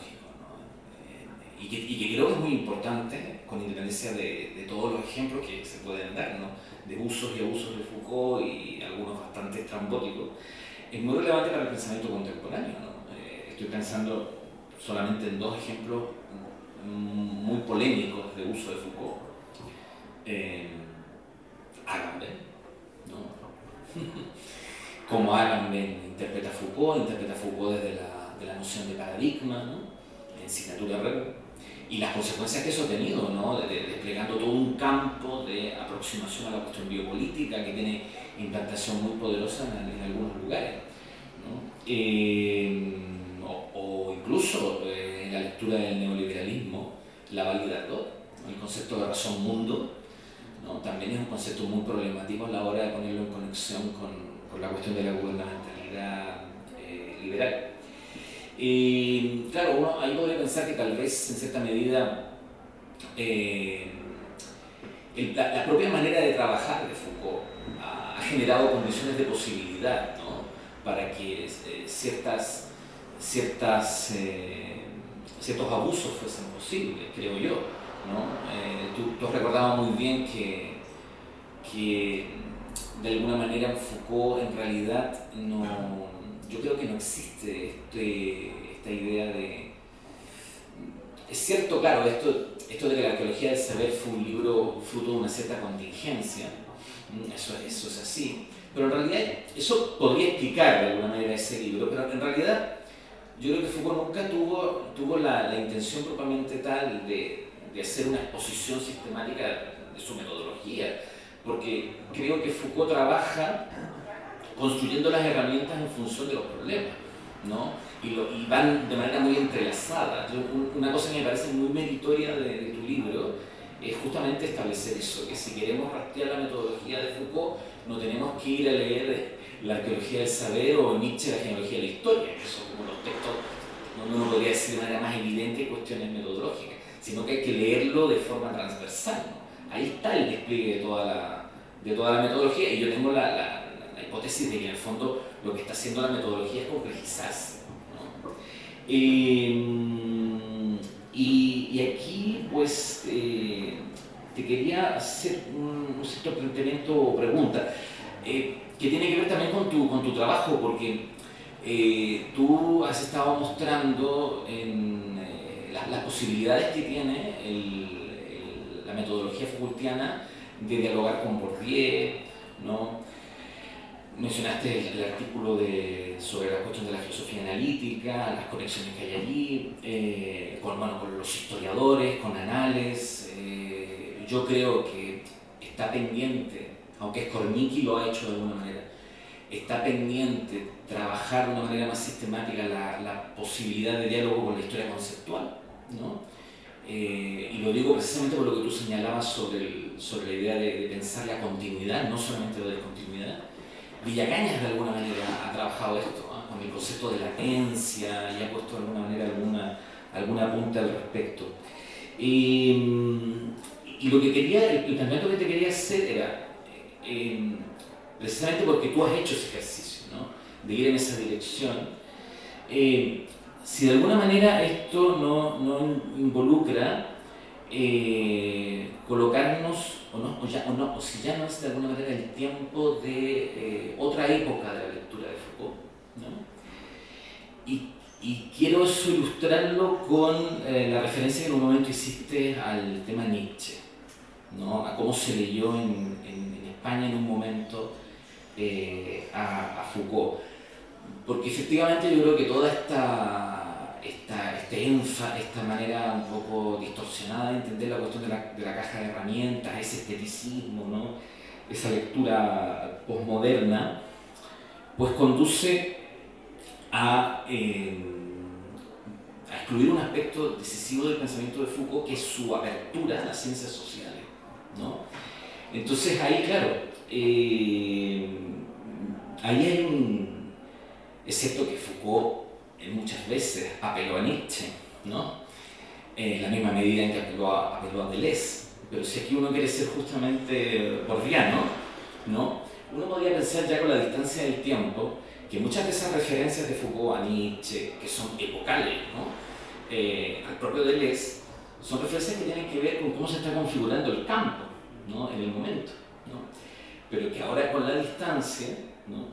y, que, y, que, creo que es muy importante con independencia de, de, todos los ejemplos que se pueden dar, ¿no? de usos y abusos de Foucault y algunos bastante estrambóticos, es muy relevante para el pensamiento contemporáneo. ¿no? Eh, estoy pensando solamente en dos ejemplos muy polémicos de uso de Foucault. Eh, Agamben, ¿no? [LAUGHS] como Agamben interpreta Foucault, interpreta Foucault desde la, de la noción de paradigma, ¿no? en Signatura Rebel, y las consecuencias que eso ha tenido, ¿no? de, de, desplegando todo un campo de aproximación a la cuestión biopolítica que tiene implantación muy poderosa en, algunos lugares. ¿no? Eh, o, incluso eh, en la lectura del neoliberalismo, la validad, el concepto de razón mundo, ¿no? también es un concepto muy problemático a la hora de ponerlo en conexión con, con la cuestión de la gubernamentalidad eh, liberal. Y claro, uno ahí podría pensar que tal vez en cierta medida eh, la, propia manera de trabajar de Foucault ha, generado condiciones de posibilidad ¿no? para que eh, ciertas, ciertas, eh, ciertos abusos fuesen posibles, creo yo. ¿no? Eh, tú, tú, has muy bien que, que de alguna manera Foucault en realidad no, yo creo que no existe este, esta idea de... Es cierto, claro, esto, esto de que la arqueología del saber fue un libro fruto de una cierta contingencia, eso, eso es así, pero en realidad eso podría explicar de alguna manera ese libro, pero en realidad yo creo que Foucault nunca tuvo, tuvo la, la intención propiamente tal de, de hacer una exposición sistemática de su metodología, porque creo que Foucault trabaja construyendo las herramientas en función de los problemas, ¿no? Y, van de manera muy entrelazada. Yo, una cosa que me parece muy meritoria de, de, tu libro es justamente establecer eso, que si queremos rastrear la metodología de Foucault, no tenemos que ir a leer la arqueología del saber o Nietzsche la genealogía de la historia, que son como los textos donde uno podría decir de manera más evidente cuestiones metodológicas, sino que hay que leerlo de forma transversal. ¿no? Ahí está el despliegue de toda la, de toda la metodología y yo tengo la hipótesis de que en el fondo lo que está haciendo la metodología es complejizarse. Em, y, aquí, pues, eh, te quería hacer un, cierto planteamiento o pregunta eh, que tiene que ver también con tu, con tu trabajo, porque eh, tú has estado mostrando las, posibilidades que tiene la metodología Foucaultiana de dialogar con Bourdieu, ¿no? Mencionaste el, artículo de, sobre la cuestión de la filosofía analítica, las conexiones que hay allí, eh, con, con, los historiadores, con anales. Eh, yo creo que está pendiente, aunque Skornicki lo ha hecho de alguna manera, está pendiente trabajar de una manera más sistemática la, la posibilidad de diálogo con la historia conceptual. ¿no? Eh, y lo digo precisamente por lo que tú señalabas sobre, sobre la idea de, de, pensar la continuidad, no solamente la discontinuidad, Villacañas de alguna manera ha trabajado esto, con el concepto de latencia y ha puesto de alguna manera alguna, alguna punta al respecto. Y, lo que quería, el, planteamiento que te quería hacer era, eh, precisamente porque tú has hecho ese ejercicio, de ir en esa dirección, eh, si de alguna manera esto no, no involucra eh, colocarnos, o, no, o, ya, o, no, o si ya no es de alguna manera el tiempo de eh, otra época de la lectura de Foucault. ¿no? Y, y, quiero eso ilustrarlo con eh, la referencia que en un momento hiciste al tema Nietzsche, ¿no? a cómo se leyó en, en, en España en un momento a, a Foucault. Porque efectivamente yo creo que toda esta enfa, esta manera un poco distorsionada de entender la cuestión de la, de la caja de herramientas, ese esteticismo, ¿no? esa lectura posmoderna, pues conduce a, eh, a, excluir un aspecto decisivo del pensamiento de Foucault, que es su apertura a las ciencias sociales. ¿no? Entonces ahí, claro, eh, ahí hay un, excepto que Foucault muchas veces apeló a Nietzsche, ¿no? En la misma medida en que apeló a, apeló a Deleuze. Pero si aquí uno quiere ser justamente bordiano, ¿no? Uno podría pensar ya con la distancia del tiempo que muchas de esas referencias de Foucault a Nietzsche, que son epocales, ¿no? Eh, al propio Deleuze, son referencias que tienen que ver con cómo se está configurando el campo ¿no? en el momento. ¿no? Pero que ahora con la distancia ¿no?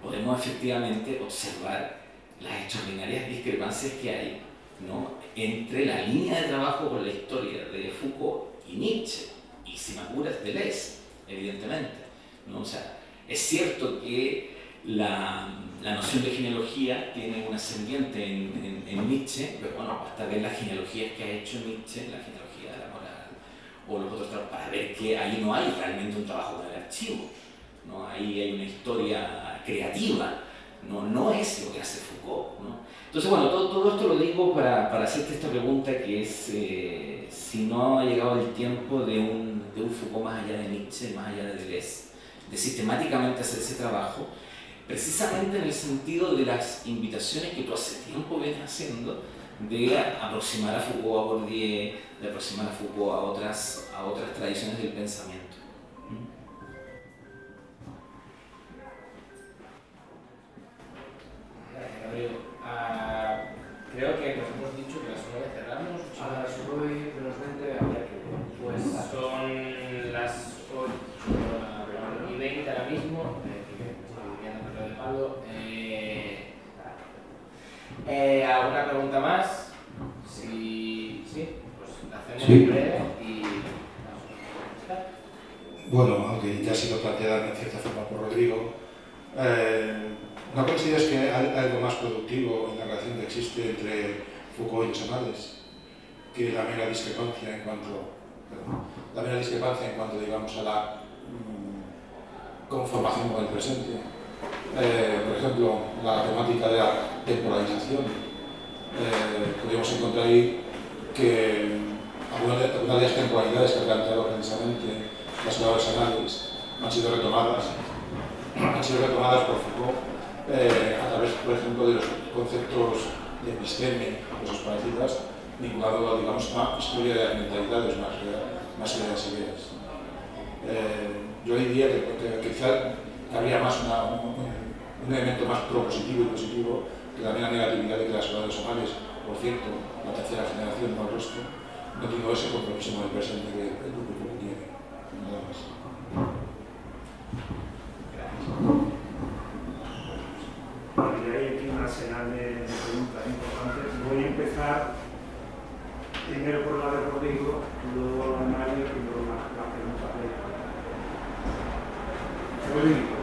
podemos efectivamente observar las extraordinarias discrepancias que hay ¿no? entre la línea de trabajo con la historia de Foucault y Nietzsche, y si me apuras, Deleuze, evidentemente. ¿no? O sea, es cierto que la, la, noción de genealogía tiene un ascendiente en, en, Nietzsche, pero bueno, basta ver las genealogías que ha hecho Nietzsche, la genealogía de la moral, o los otros trabajos, para ver que ahí no hay realmente un trabajo con el archivo, ¿no? ahí hay una historia creativa no, no es lo que hace Foucault. ¿no? Entonces, bueno, todo, todo, esto lo digo para, para hacerte esta pregunta que es eh, si no ha llegado el tiempo de un, de un Foucault más allá de Nietzsche, más allá de Deleuze, de sistemáticamente hacer ese trabajo, precisamente en el sentido de las invitaciones que tú hace tiempo vienes haciendo de aproximar a Foucault a Bourdieu, de aproximar a Foucault a otras, a otras tradiciones del pensamiento. Uh, creo que nos hemos dicho que a las 9 cerramos. A las 9 menos 20 había que Pues son las 8 y 20 ahora mismo. Eh, estoy viendo de palo. Eh, eh, ¿Alguna pregunta más? Si sí, pues la hacemos sí. breve y. Bueno, aunque ya ha sido planteada en cierta forma por Rodrigo, eh, ¿No consideras que hay algo más productivo en la relación que existe entre Foucault y los que la mera discrepancia en cuanto, la discrepancia en cuanto a la mmm, conformación con el presente? Eh, por ejemplo, la temática de la temporalización. Eh, podríamos encontrar ahí que algunas de, alguna de las temporalidades que ha planteado precisamente las palabras anales han sido retomadas, han sido retomadas por Foucault eh, a través, por ejemplo, de los conceptos de episteme, cosas parecidas, vinculado a, digamos, una historia de las mentalidades más, más que de las ideas. Eh, yo diría que, que, quizá habría más una, un elemento más propositivo y positivo que también la negatividad de que las ciudades somales, por cierto, la tercera generación, no el resto, no tengo ese compromiso con el presente que el grupo tiene. Nada más. Bueno, y hay de, preguntas importantes. Voy a empezar primero por la de Rodrigo, luego la de Mario y luego las la preguntas de Rodrigo.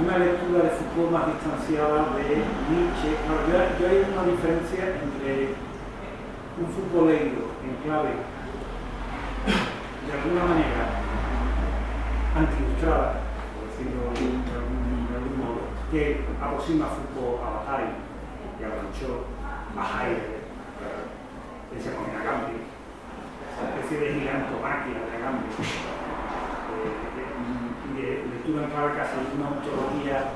Una lectura de Foucault más distanciada de Nietzsche. Bueno, yo, hay una diferencia entre un futbolero en clave de alguna manera antilustrada, por decirlo de algún, de algún modo, que aproxima Foucault a Bataille y a Blanchot, a Heidegger, pensemos en Agamben, esa especie de gigantomáquina de Agamben, y de lectura en clave casi una ontología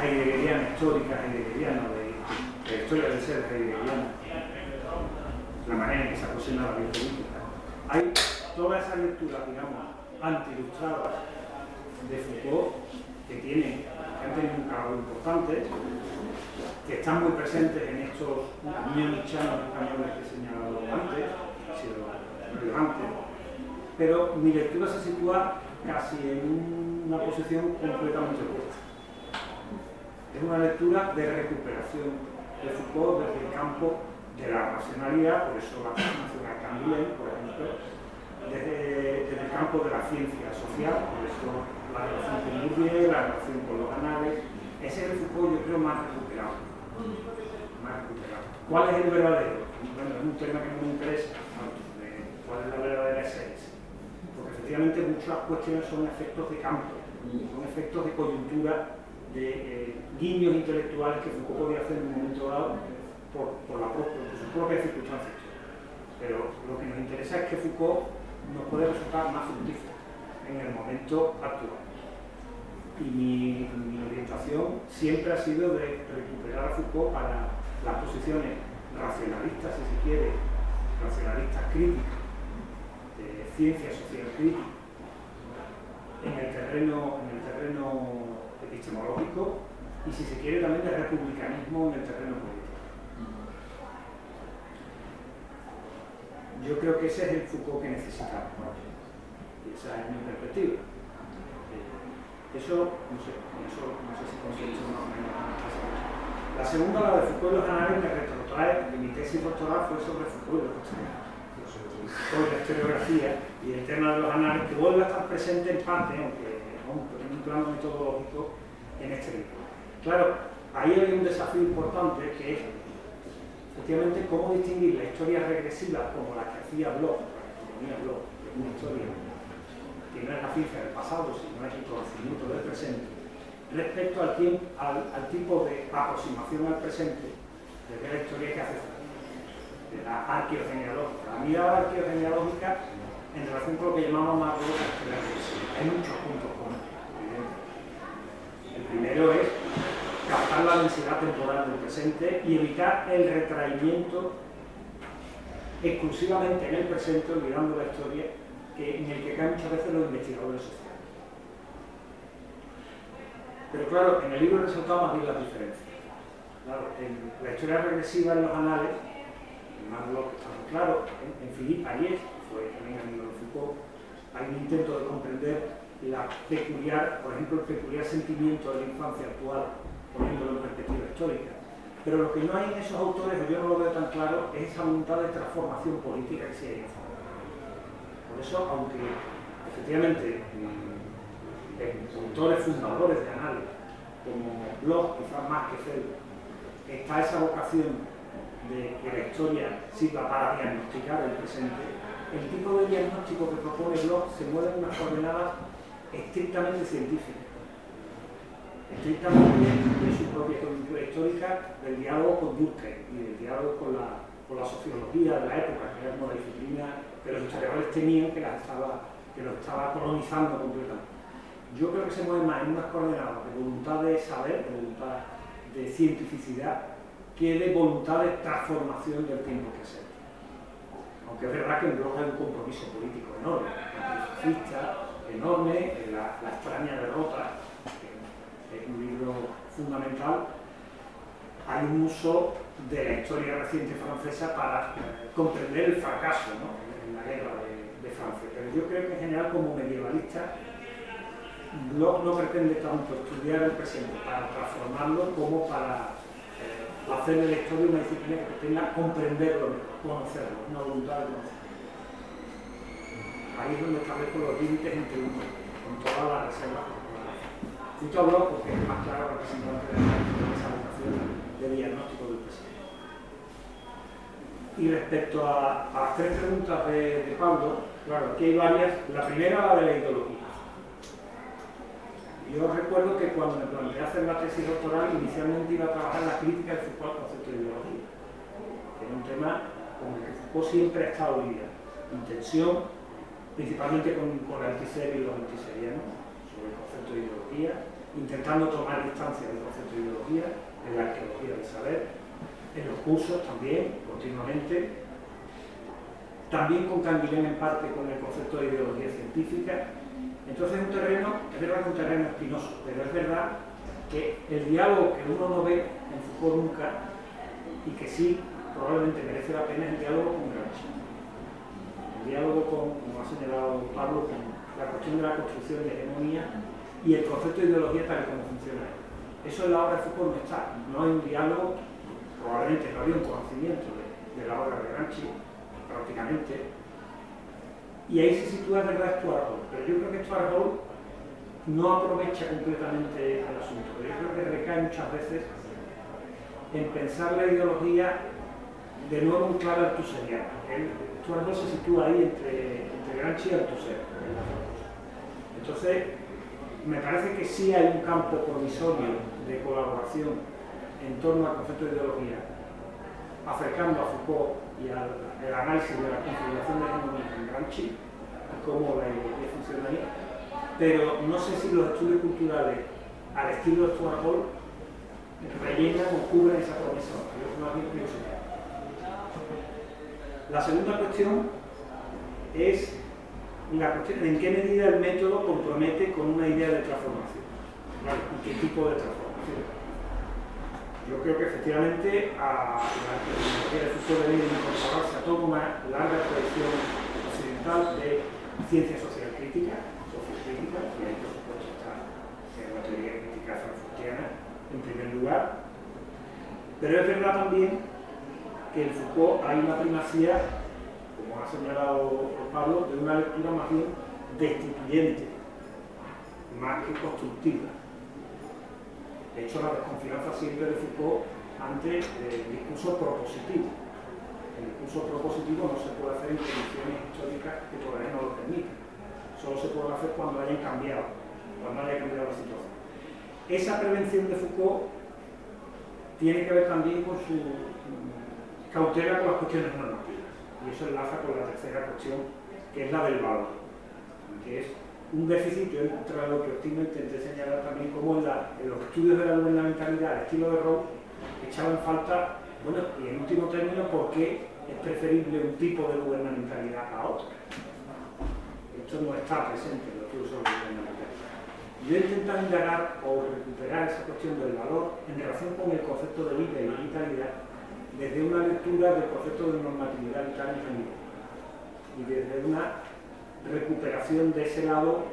heideggeriana, histórica heideggeriana, de, de la historia del ser heideggeriana, la manera en que se aproxima a la biopolítica. Hay todas esas lecturas, digamos, antiilustradas de Foucault que tienen, que han tenido un cargo importante, que están muy presentes en estos neonichanos españoles que he señalado antes, ha sido relevante, pero mi lectura se sitúa casi en una posición completamente opuesta. Es una lectura de recuperación de Foucault desde el campo de la racionalidad, por eso la nacional también, por ejemplo, desde, desde, el campo de la ciencia social, por eso la relación con Bourdieu, la relación con los anales, ese es el Foucault yo creo más recuperado. Más recuperado. ¿Cuál es el verdadero? Bueno, es un tema que no me interesa, ¿cuál es la verdadera esencia? Porque efectivamente muchas cuestiones son efectos de campo, son efectos de coyuntura, de guiños intelectuales que Foucault podía hacer en un momento dado por, por, la, por sus propias circunstancias. Pero lo que nos interesa es que Foucault nos puede resultar más fructífero en el momento actual. Y mi, orientación siempre ha sido de recuperar a Foucault para las posiciones racionalistas, si se quiere, racionalistas críticas, de ciencia social crítica, en el terreno, en el terreno epistemológico y si se quiere también de republicanismo en el terreno político. Yo creo que ese es el Foucault que necesitamos. Esa es mi perspectiva. Eso, no sé, eso no sé si consigo más o menos. La segunda, la de Foucault y los anales, me retrotrae, mi tesis doctoral fue sobre Foucault y los posteriores. Sobre la historiografía y el tema de los anales, que vuelve a estar presente en parte, aunque en un plano metodológico, en este libro. Claro, ahí hay un desafío importante que es efectivamente cómo distinguir la historia regresiva como la que hacía Bloch, la economía Bloch, que es una historia que no es la ciencia del pasado, sino es el conocimiento del presente, respecto al, tipo de aproximación al presente de la historia que hace de la arqueogenealógica. La mirada arqueogenealógica en relación con lo que llamamos más regresiva. Hay muchos puntos comunes, El primero es captar la densidad temporal del presente y evitar el retraimiento exclusivamente en el presente, olvidando la historia, en el que caen muchas veces los investigadores sociales. Pero claro, en el libro resultaba más bien las diferencias. Claro, en la historia regresiva en los anales, lo que está muy claro, en, en Philippe Ariès, fue también amigo de Foucault, hay un intento de comprender la peculiar, por ejemplo, el peculiar sentimiento de la infancia actual poniéndolo en perspectiva histórica. Pero lo que no hay en esos autores, o yo no lo veo tan claro, es esa voluntad de transformación política que sí hay en Por eso, aunque efectivamente autores fundadores de anales, como quizás más que Feld, está esa vocación de que la historia sirva para diagnosticar el presente, el tipo de diagnóstico que propone Bloch se mueve en unas coordenadas estrictamente científicas estrictamente de su propia coyuntura histórica, del diálogo con Durkheim y del diálogo con la, con la sociología de la época, que era como la disciplina que los historiadores tenían que, la estaba, que lo estaba colonizando completamente. Yo creo que se mueve más en unas coordenadas de voluntad de saber, de voluntad de cientificidad, que de voluntad de transformación del tiempo que se Aunque es verdad que en Bloch hay un compromiso político enorme, antifascista, enorme, la, la extraña derrota es un libro fundamental, hay un uso de la historia reciente francesa para eh, comprender el fracaso en la guerra de, Francia. Pero yo creo que en general como medievalista no, no pretende tanto estudiar el presente para transformarlo como para eh, hacer la historia una disciplina que pretenda comprenderlo, conocerlo, una voluntad de conocerlo. Ahí es donde establezco los límites entre uno, con todas las reservas Cito a Bloch porque es más claro representante de vocación de diagnóstico. Y respecto a, las tres preguntas de, Pablo, claro, aquí hay varias. La primera, la de la ideología. Yo recuerdo que cuando me planteé hacer la tesis doctoral, inicialmente iba a trabajar la crítica del Foucault al concepto de ideología, que era un tema con el que Foucault siempre ha estado lidiando. Intención, principalmente con, con Althusser y los althuserianos, sobre el concepto de ideología, intentando tomar distancia del concepto de ideología, en la arqueología del saber, en los cursos también, continuamente, también con Canguilén en parte con el concepto de ideología científica. Entonces es un terreno, es verdad que es un terreno espinoso, pero es verdad que el diálogo que uno no ve en Foucault nunca y que sí probablemente merece la pena es el diálogo con Gramsci. El diálogo con, como ha señalado Pablo, con la cuestión de la construcción de hegemonía y el concepto de ideología tal y como funciona. Eso en la obra de Foucault no está, no hay un diálogo, probablemente no había un conocimiento de, la obra de Gramsci, prácticamente, y ahí se sitúa de verdad Stuart Hall, pero yo creo que Stuart Hall no aprovecha completamente el asunto, yo creo que recae muchas veces en pensar la ideología de nuevo un claro altuseriano. Stuart Hall se sitúa ahí entre, entre Gramsci y Althusser. Entonces, me parece que sí hay un campo provisorio de colaboración en torno al concepto de ideología, acercando a Foucault y al, análisis de la configuración de hegemonía en Gramsci cómo la ideología funcionaría, pero no sé si los estudios culturales al estilo de Stuart Hall rellenan o cubren esa promesa. La segunda cuestión es en qué medida el método compromete con una idea de transformación y qué tipo de transformación. Yo creo que efectivamente a la tecnología de Foucault debe incorporarse a toda una larga tradición occidental de ciencia social crítica, sociocrítica, y ahí por supuesto está la teoría crítica frankfurtiana en primer lugar, pero es verdad también que en Foucault hay una primacía como ha señalado Pablo, de una lectura más bien destituyente, más que constructiva. De hecho, la desconfianza siempre de Foucault ante el discurso propositivo. El discurso propositivo no se puede hacer en condiciones históricas que todavía no lo permiten. Solo se puede hacer cuando hayan cambiado, cuando haya cambiado la situación. Esa prevención de Foucault tiene que ver también con su cautela con las cuestiones normativas y eso enlaza con la tercera cuestión, que es la del valor, un déficit, yo he encontrado que optimo intenté señalar también cómo en, los estudios de la gubernamentalidad, el estilo de Rowe, echaban falta, bueno, y en último término, por qué es preferible un tipo de gubernamentalidad a otro. Esto no está presente en los estudios sobre gubernamentalidad. Yo he intentado indagar o recuperar esa cuestión del valor en relación con el concepto de vida y vitalidad desde una lectura del concepto de normatividad vital y desde una recuperación de ese lado,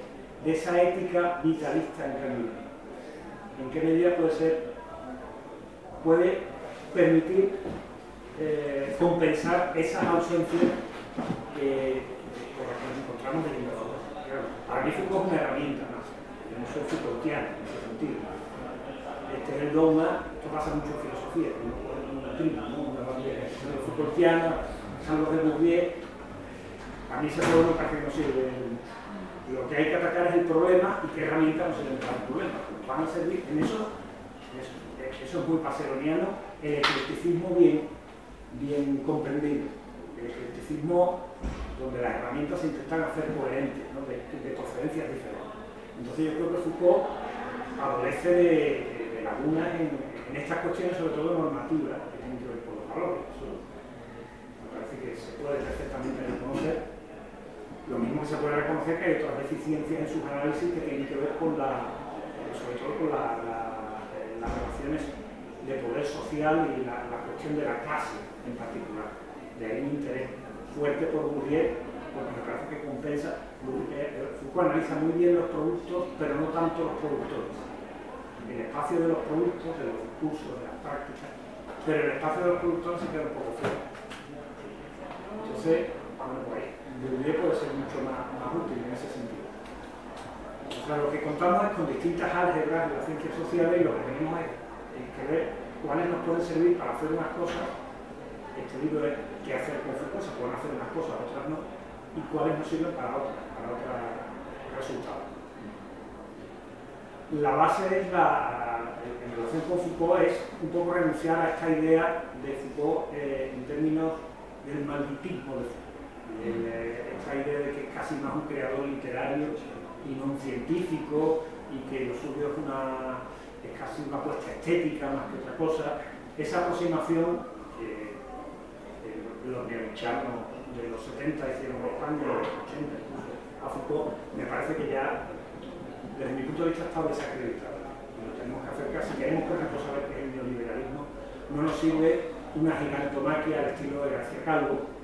de esa ética vitalista en Camilo. ¿En qué medida puede ser, puede permitir eh, compensar esas ausencias que, por las que nos encontramos en el Para mí Foucault es una herramienta más, yo no soy Foucaultiano en ese sentido. Este es el dogma, esto pasa mucho en filosofía, doctrina, ¿no? Una base Foucaultiana, Carlos de Bourdieu, a mí ese pueblo casi no sirve. Lo que hay que atacar es el problema y qué herramientas nos sirven para el problema. Nos van a servir en eso, eso es muy paseroniano, el eclecticismo bien, bien comprendido. El eclecticismo donde las herramientas se intentan hacer coherentes, de, de, diferentes. Entonces yo creo que Foucault adolece de, de, lagunas en, estas cuestiones, sobre todo normativas, me parece que se puede perfectamente reconocer. Lo mismo que se puede reconocer que hay otras deficiencias en sus análisis que tienen que ver con la sobre todo con la, la, las relaciones de poder social y la, cuestión de la clase en particular. De ahí un interés fuerte por Bourdieu, porque me parece que compensa. Eh, Foucault analiza muy bien los productos, pero no tanto los productores. El espacio de los productos, de los discursos, de las prácticas, pero el espacio de los productores se queda un poco fuera. Entonces, bueno, pues Puede ser mucho más, útil en ese sentido. O sea, lo que contamos es con distintas álgebras de las ciencias sociales y lo que tenemos es, es que ver cuáles nos pueden servir para hacer unas cosas. Este libro es qué hacer con Foucault, se pueden hacer unas cosas, otras no, y cuáles nos sirven para otras, para otros resultados. La base es la, en relación con Foucault es un poco renunciar a esta idea de Foucault eh, en términos del malditismo de Foucault. Eh, esta idea de que es casi más un creador literario y no un científico y que lo suyo es, es casi una apuesta estética más que otra cosa. Esa aproximación que eh, los neochanos de los 70 hicieron en España, de los 80 incluso, a Foucault, me parece que ya, desde mi punto de vista, está desacreditado. Lo tenemos que hacer casi, queremos, por ejemplo, saber que el neoliberalismo no nos sirve una gigantomaquia al estilo de García Calvo,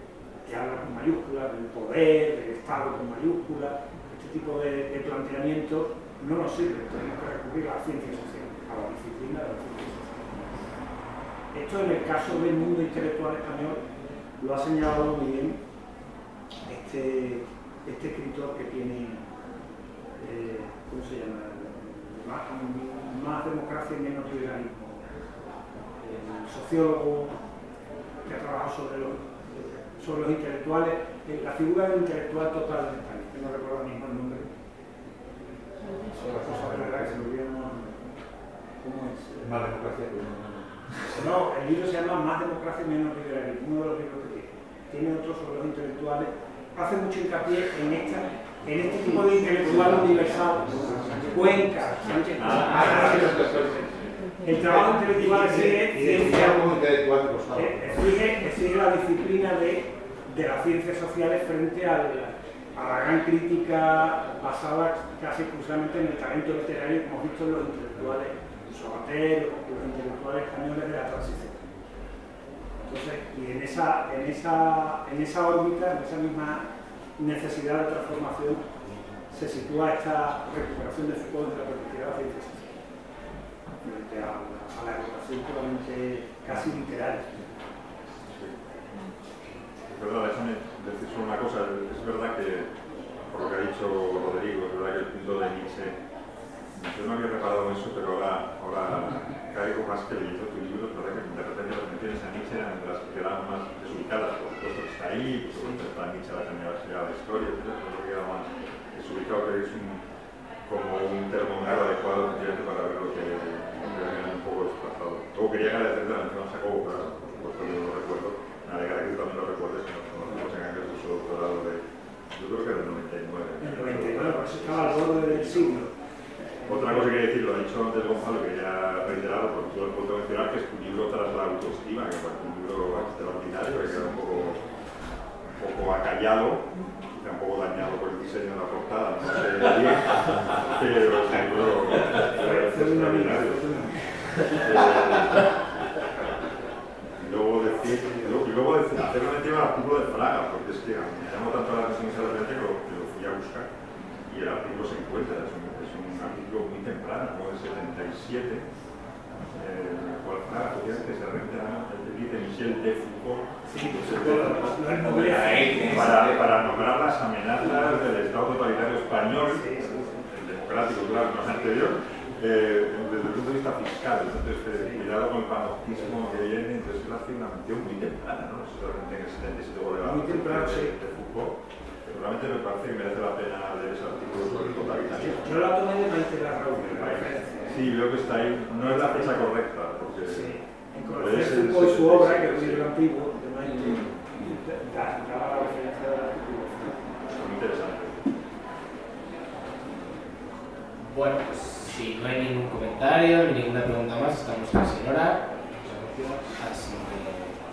habla con mayúsculas del poder, del Estado con mayúsculas, tipo de, de planteamientos no nos sirve, tenemos que recurrir a la ciencia social, a la disciplina de la ciencia social. Esto en el caso del mundo intelectual español lo ha señalado muy bien este, este escritor que tiene, eh, ¿cómo se llama? Más, más, democracia y menos liberalismo. El sociólogo que ha trabajado sobre los, sobre los intelectuales, la figura del intelectual total en España no recuerdo mismo el nombre. Son las cosas de verdad que se me olvidan. ¿Cómo es? Más democracia que No, el libro se llama Más democracia y menos liberalismo, uno de los libros que tiene. Tiene otros sobre los intelectuales. Hace mucho hincapié en esta en este tipo de intelectual universal, Cuenca, Sánchez el trabajo intelectual exige, exige, exige la disciplina de, de las ciencias sociales frente a la gran crítica basada casi exclusivamente en el talento literario, como hemos visto los intelectuales Sabater, los intelectuales españoles de la transición. Entonces, y en esa, en esa, en esa órbita, en esa misma necesidad de transformación, se sitúa esta recuperación de Foucault de la perspectiva de la ciencia social, frente a, a la educación puramente casi literaria. Perdón, déjame decir solo una cosa. Es verdad que, por lo que ha dicho Rodrigo, es verdad que el punto de Nietzsche, yo no había reparado en eso, pero ahora, ahora caigo más que leyendo tu libro, es verdad que de repente las menciones a Nietzsche eran de las que quedaban más desubicadas, por supuesto que está ahí, por supuesto está Nietzsche la Universidad de Historia, etc., pero que queda más desubicado, que es como un termómetro adecuado para ver lo que, lo un poco desplazado. Luego quería agradecerte la mención a Jacobo, pero por supuesto que lo recuerdo, me alegra que tú también lo recuerdes, su doctorado de, yo creo que 99. El 99, por eso estaba al borde del siglo. Otra cosa que decir, lo ha dicho antes Gonzalo, que ya ha reiterado, por todo el punto mencionar, que es un libro tras la autoestima, que es un libro extraordinario, que queda un poco, un poco acallado, quizá un poco dañado por el diseño de la portada, no sé bien, pero es un libro extraordinario. Luego decir, y luego, y luego decir, hacer una mención al artículo de Fraga, porque es que me llamó tanto la atención inicialmente que lo, que lo fui a buscar. Y el artículo se encuentra, es un, es un artículo muy temprano, como de 77, eh, en el cual Fraga que se renta el dice Michel de Foucault. Sí, pues, para, para nombrar las amenazas del Estado totalitario español, el democrático, claro, no anterior, eh, desde el punto de vista fiscal, entonces eh, cuidado con el panoptismo que viene, entonces él hace una mención muy temprana, ¿no? Solamente en el 77 vuelve muy temprano, de, de Foucault, pero realmente me parece que merece la pena leer ese artículo sobre el totalitarismo. Yo la tomé de Maite Garraúl, Sí, veo que está ahí, no es la fecha correcta, porque... Sí. En conocer Foucault y su obra, que es un libro antiguo, de Maite, da la referencia del artículo. Muy interesante. Bueno, pues si no hay ningún comentario ni ninguna pregunta más, estamos casi en hora. Así que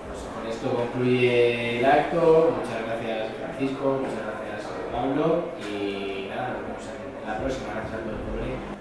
pues, con esto concluye el acto. Muchas gracias Francisco, muchas gracias Pablo y nada, nos vemos en la próxima. Gracias a todos.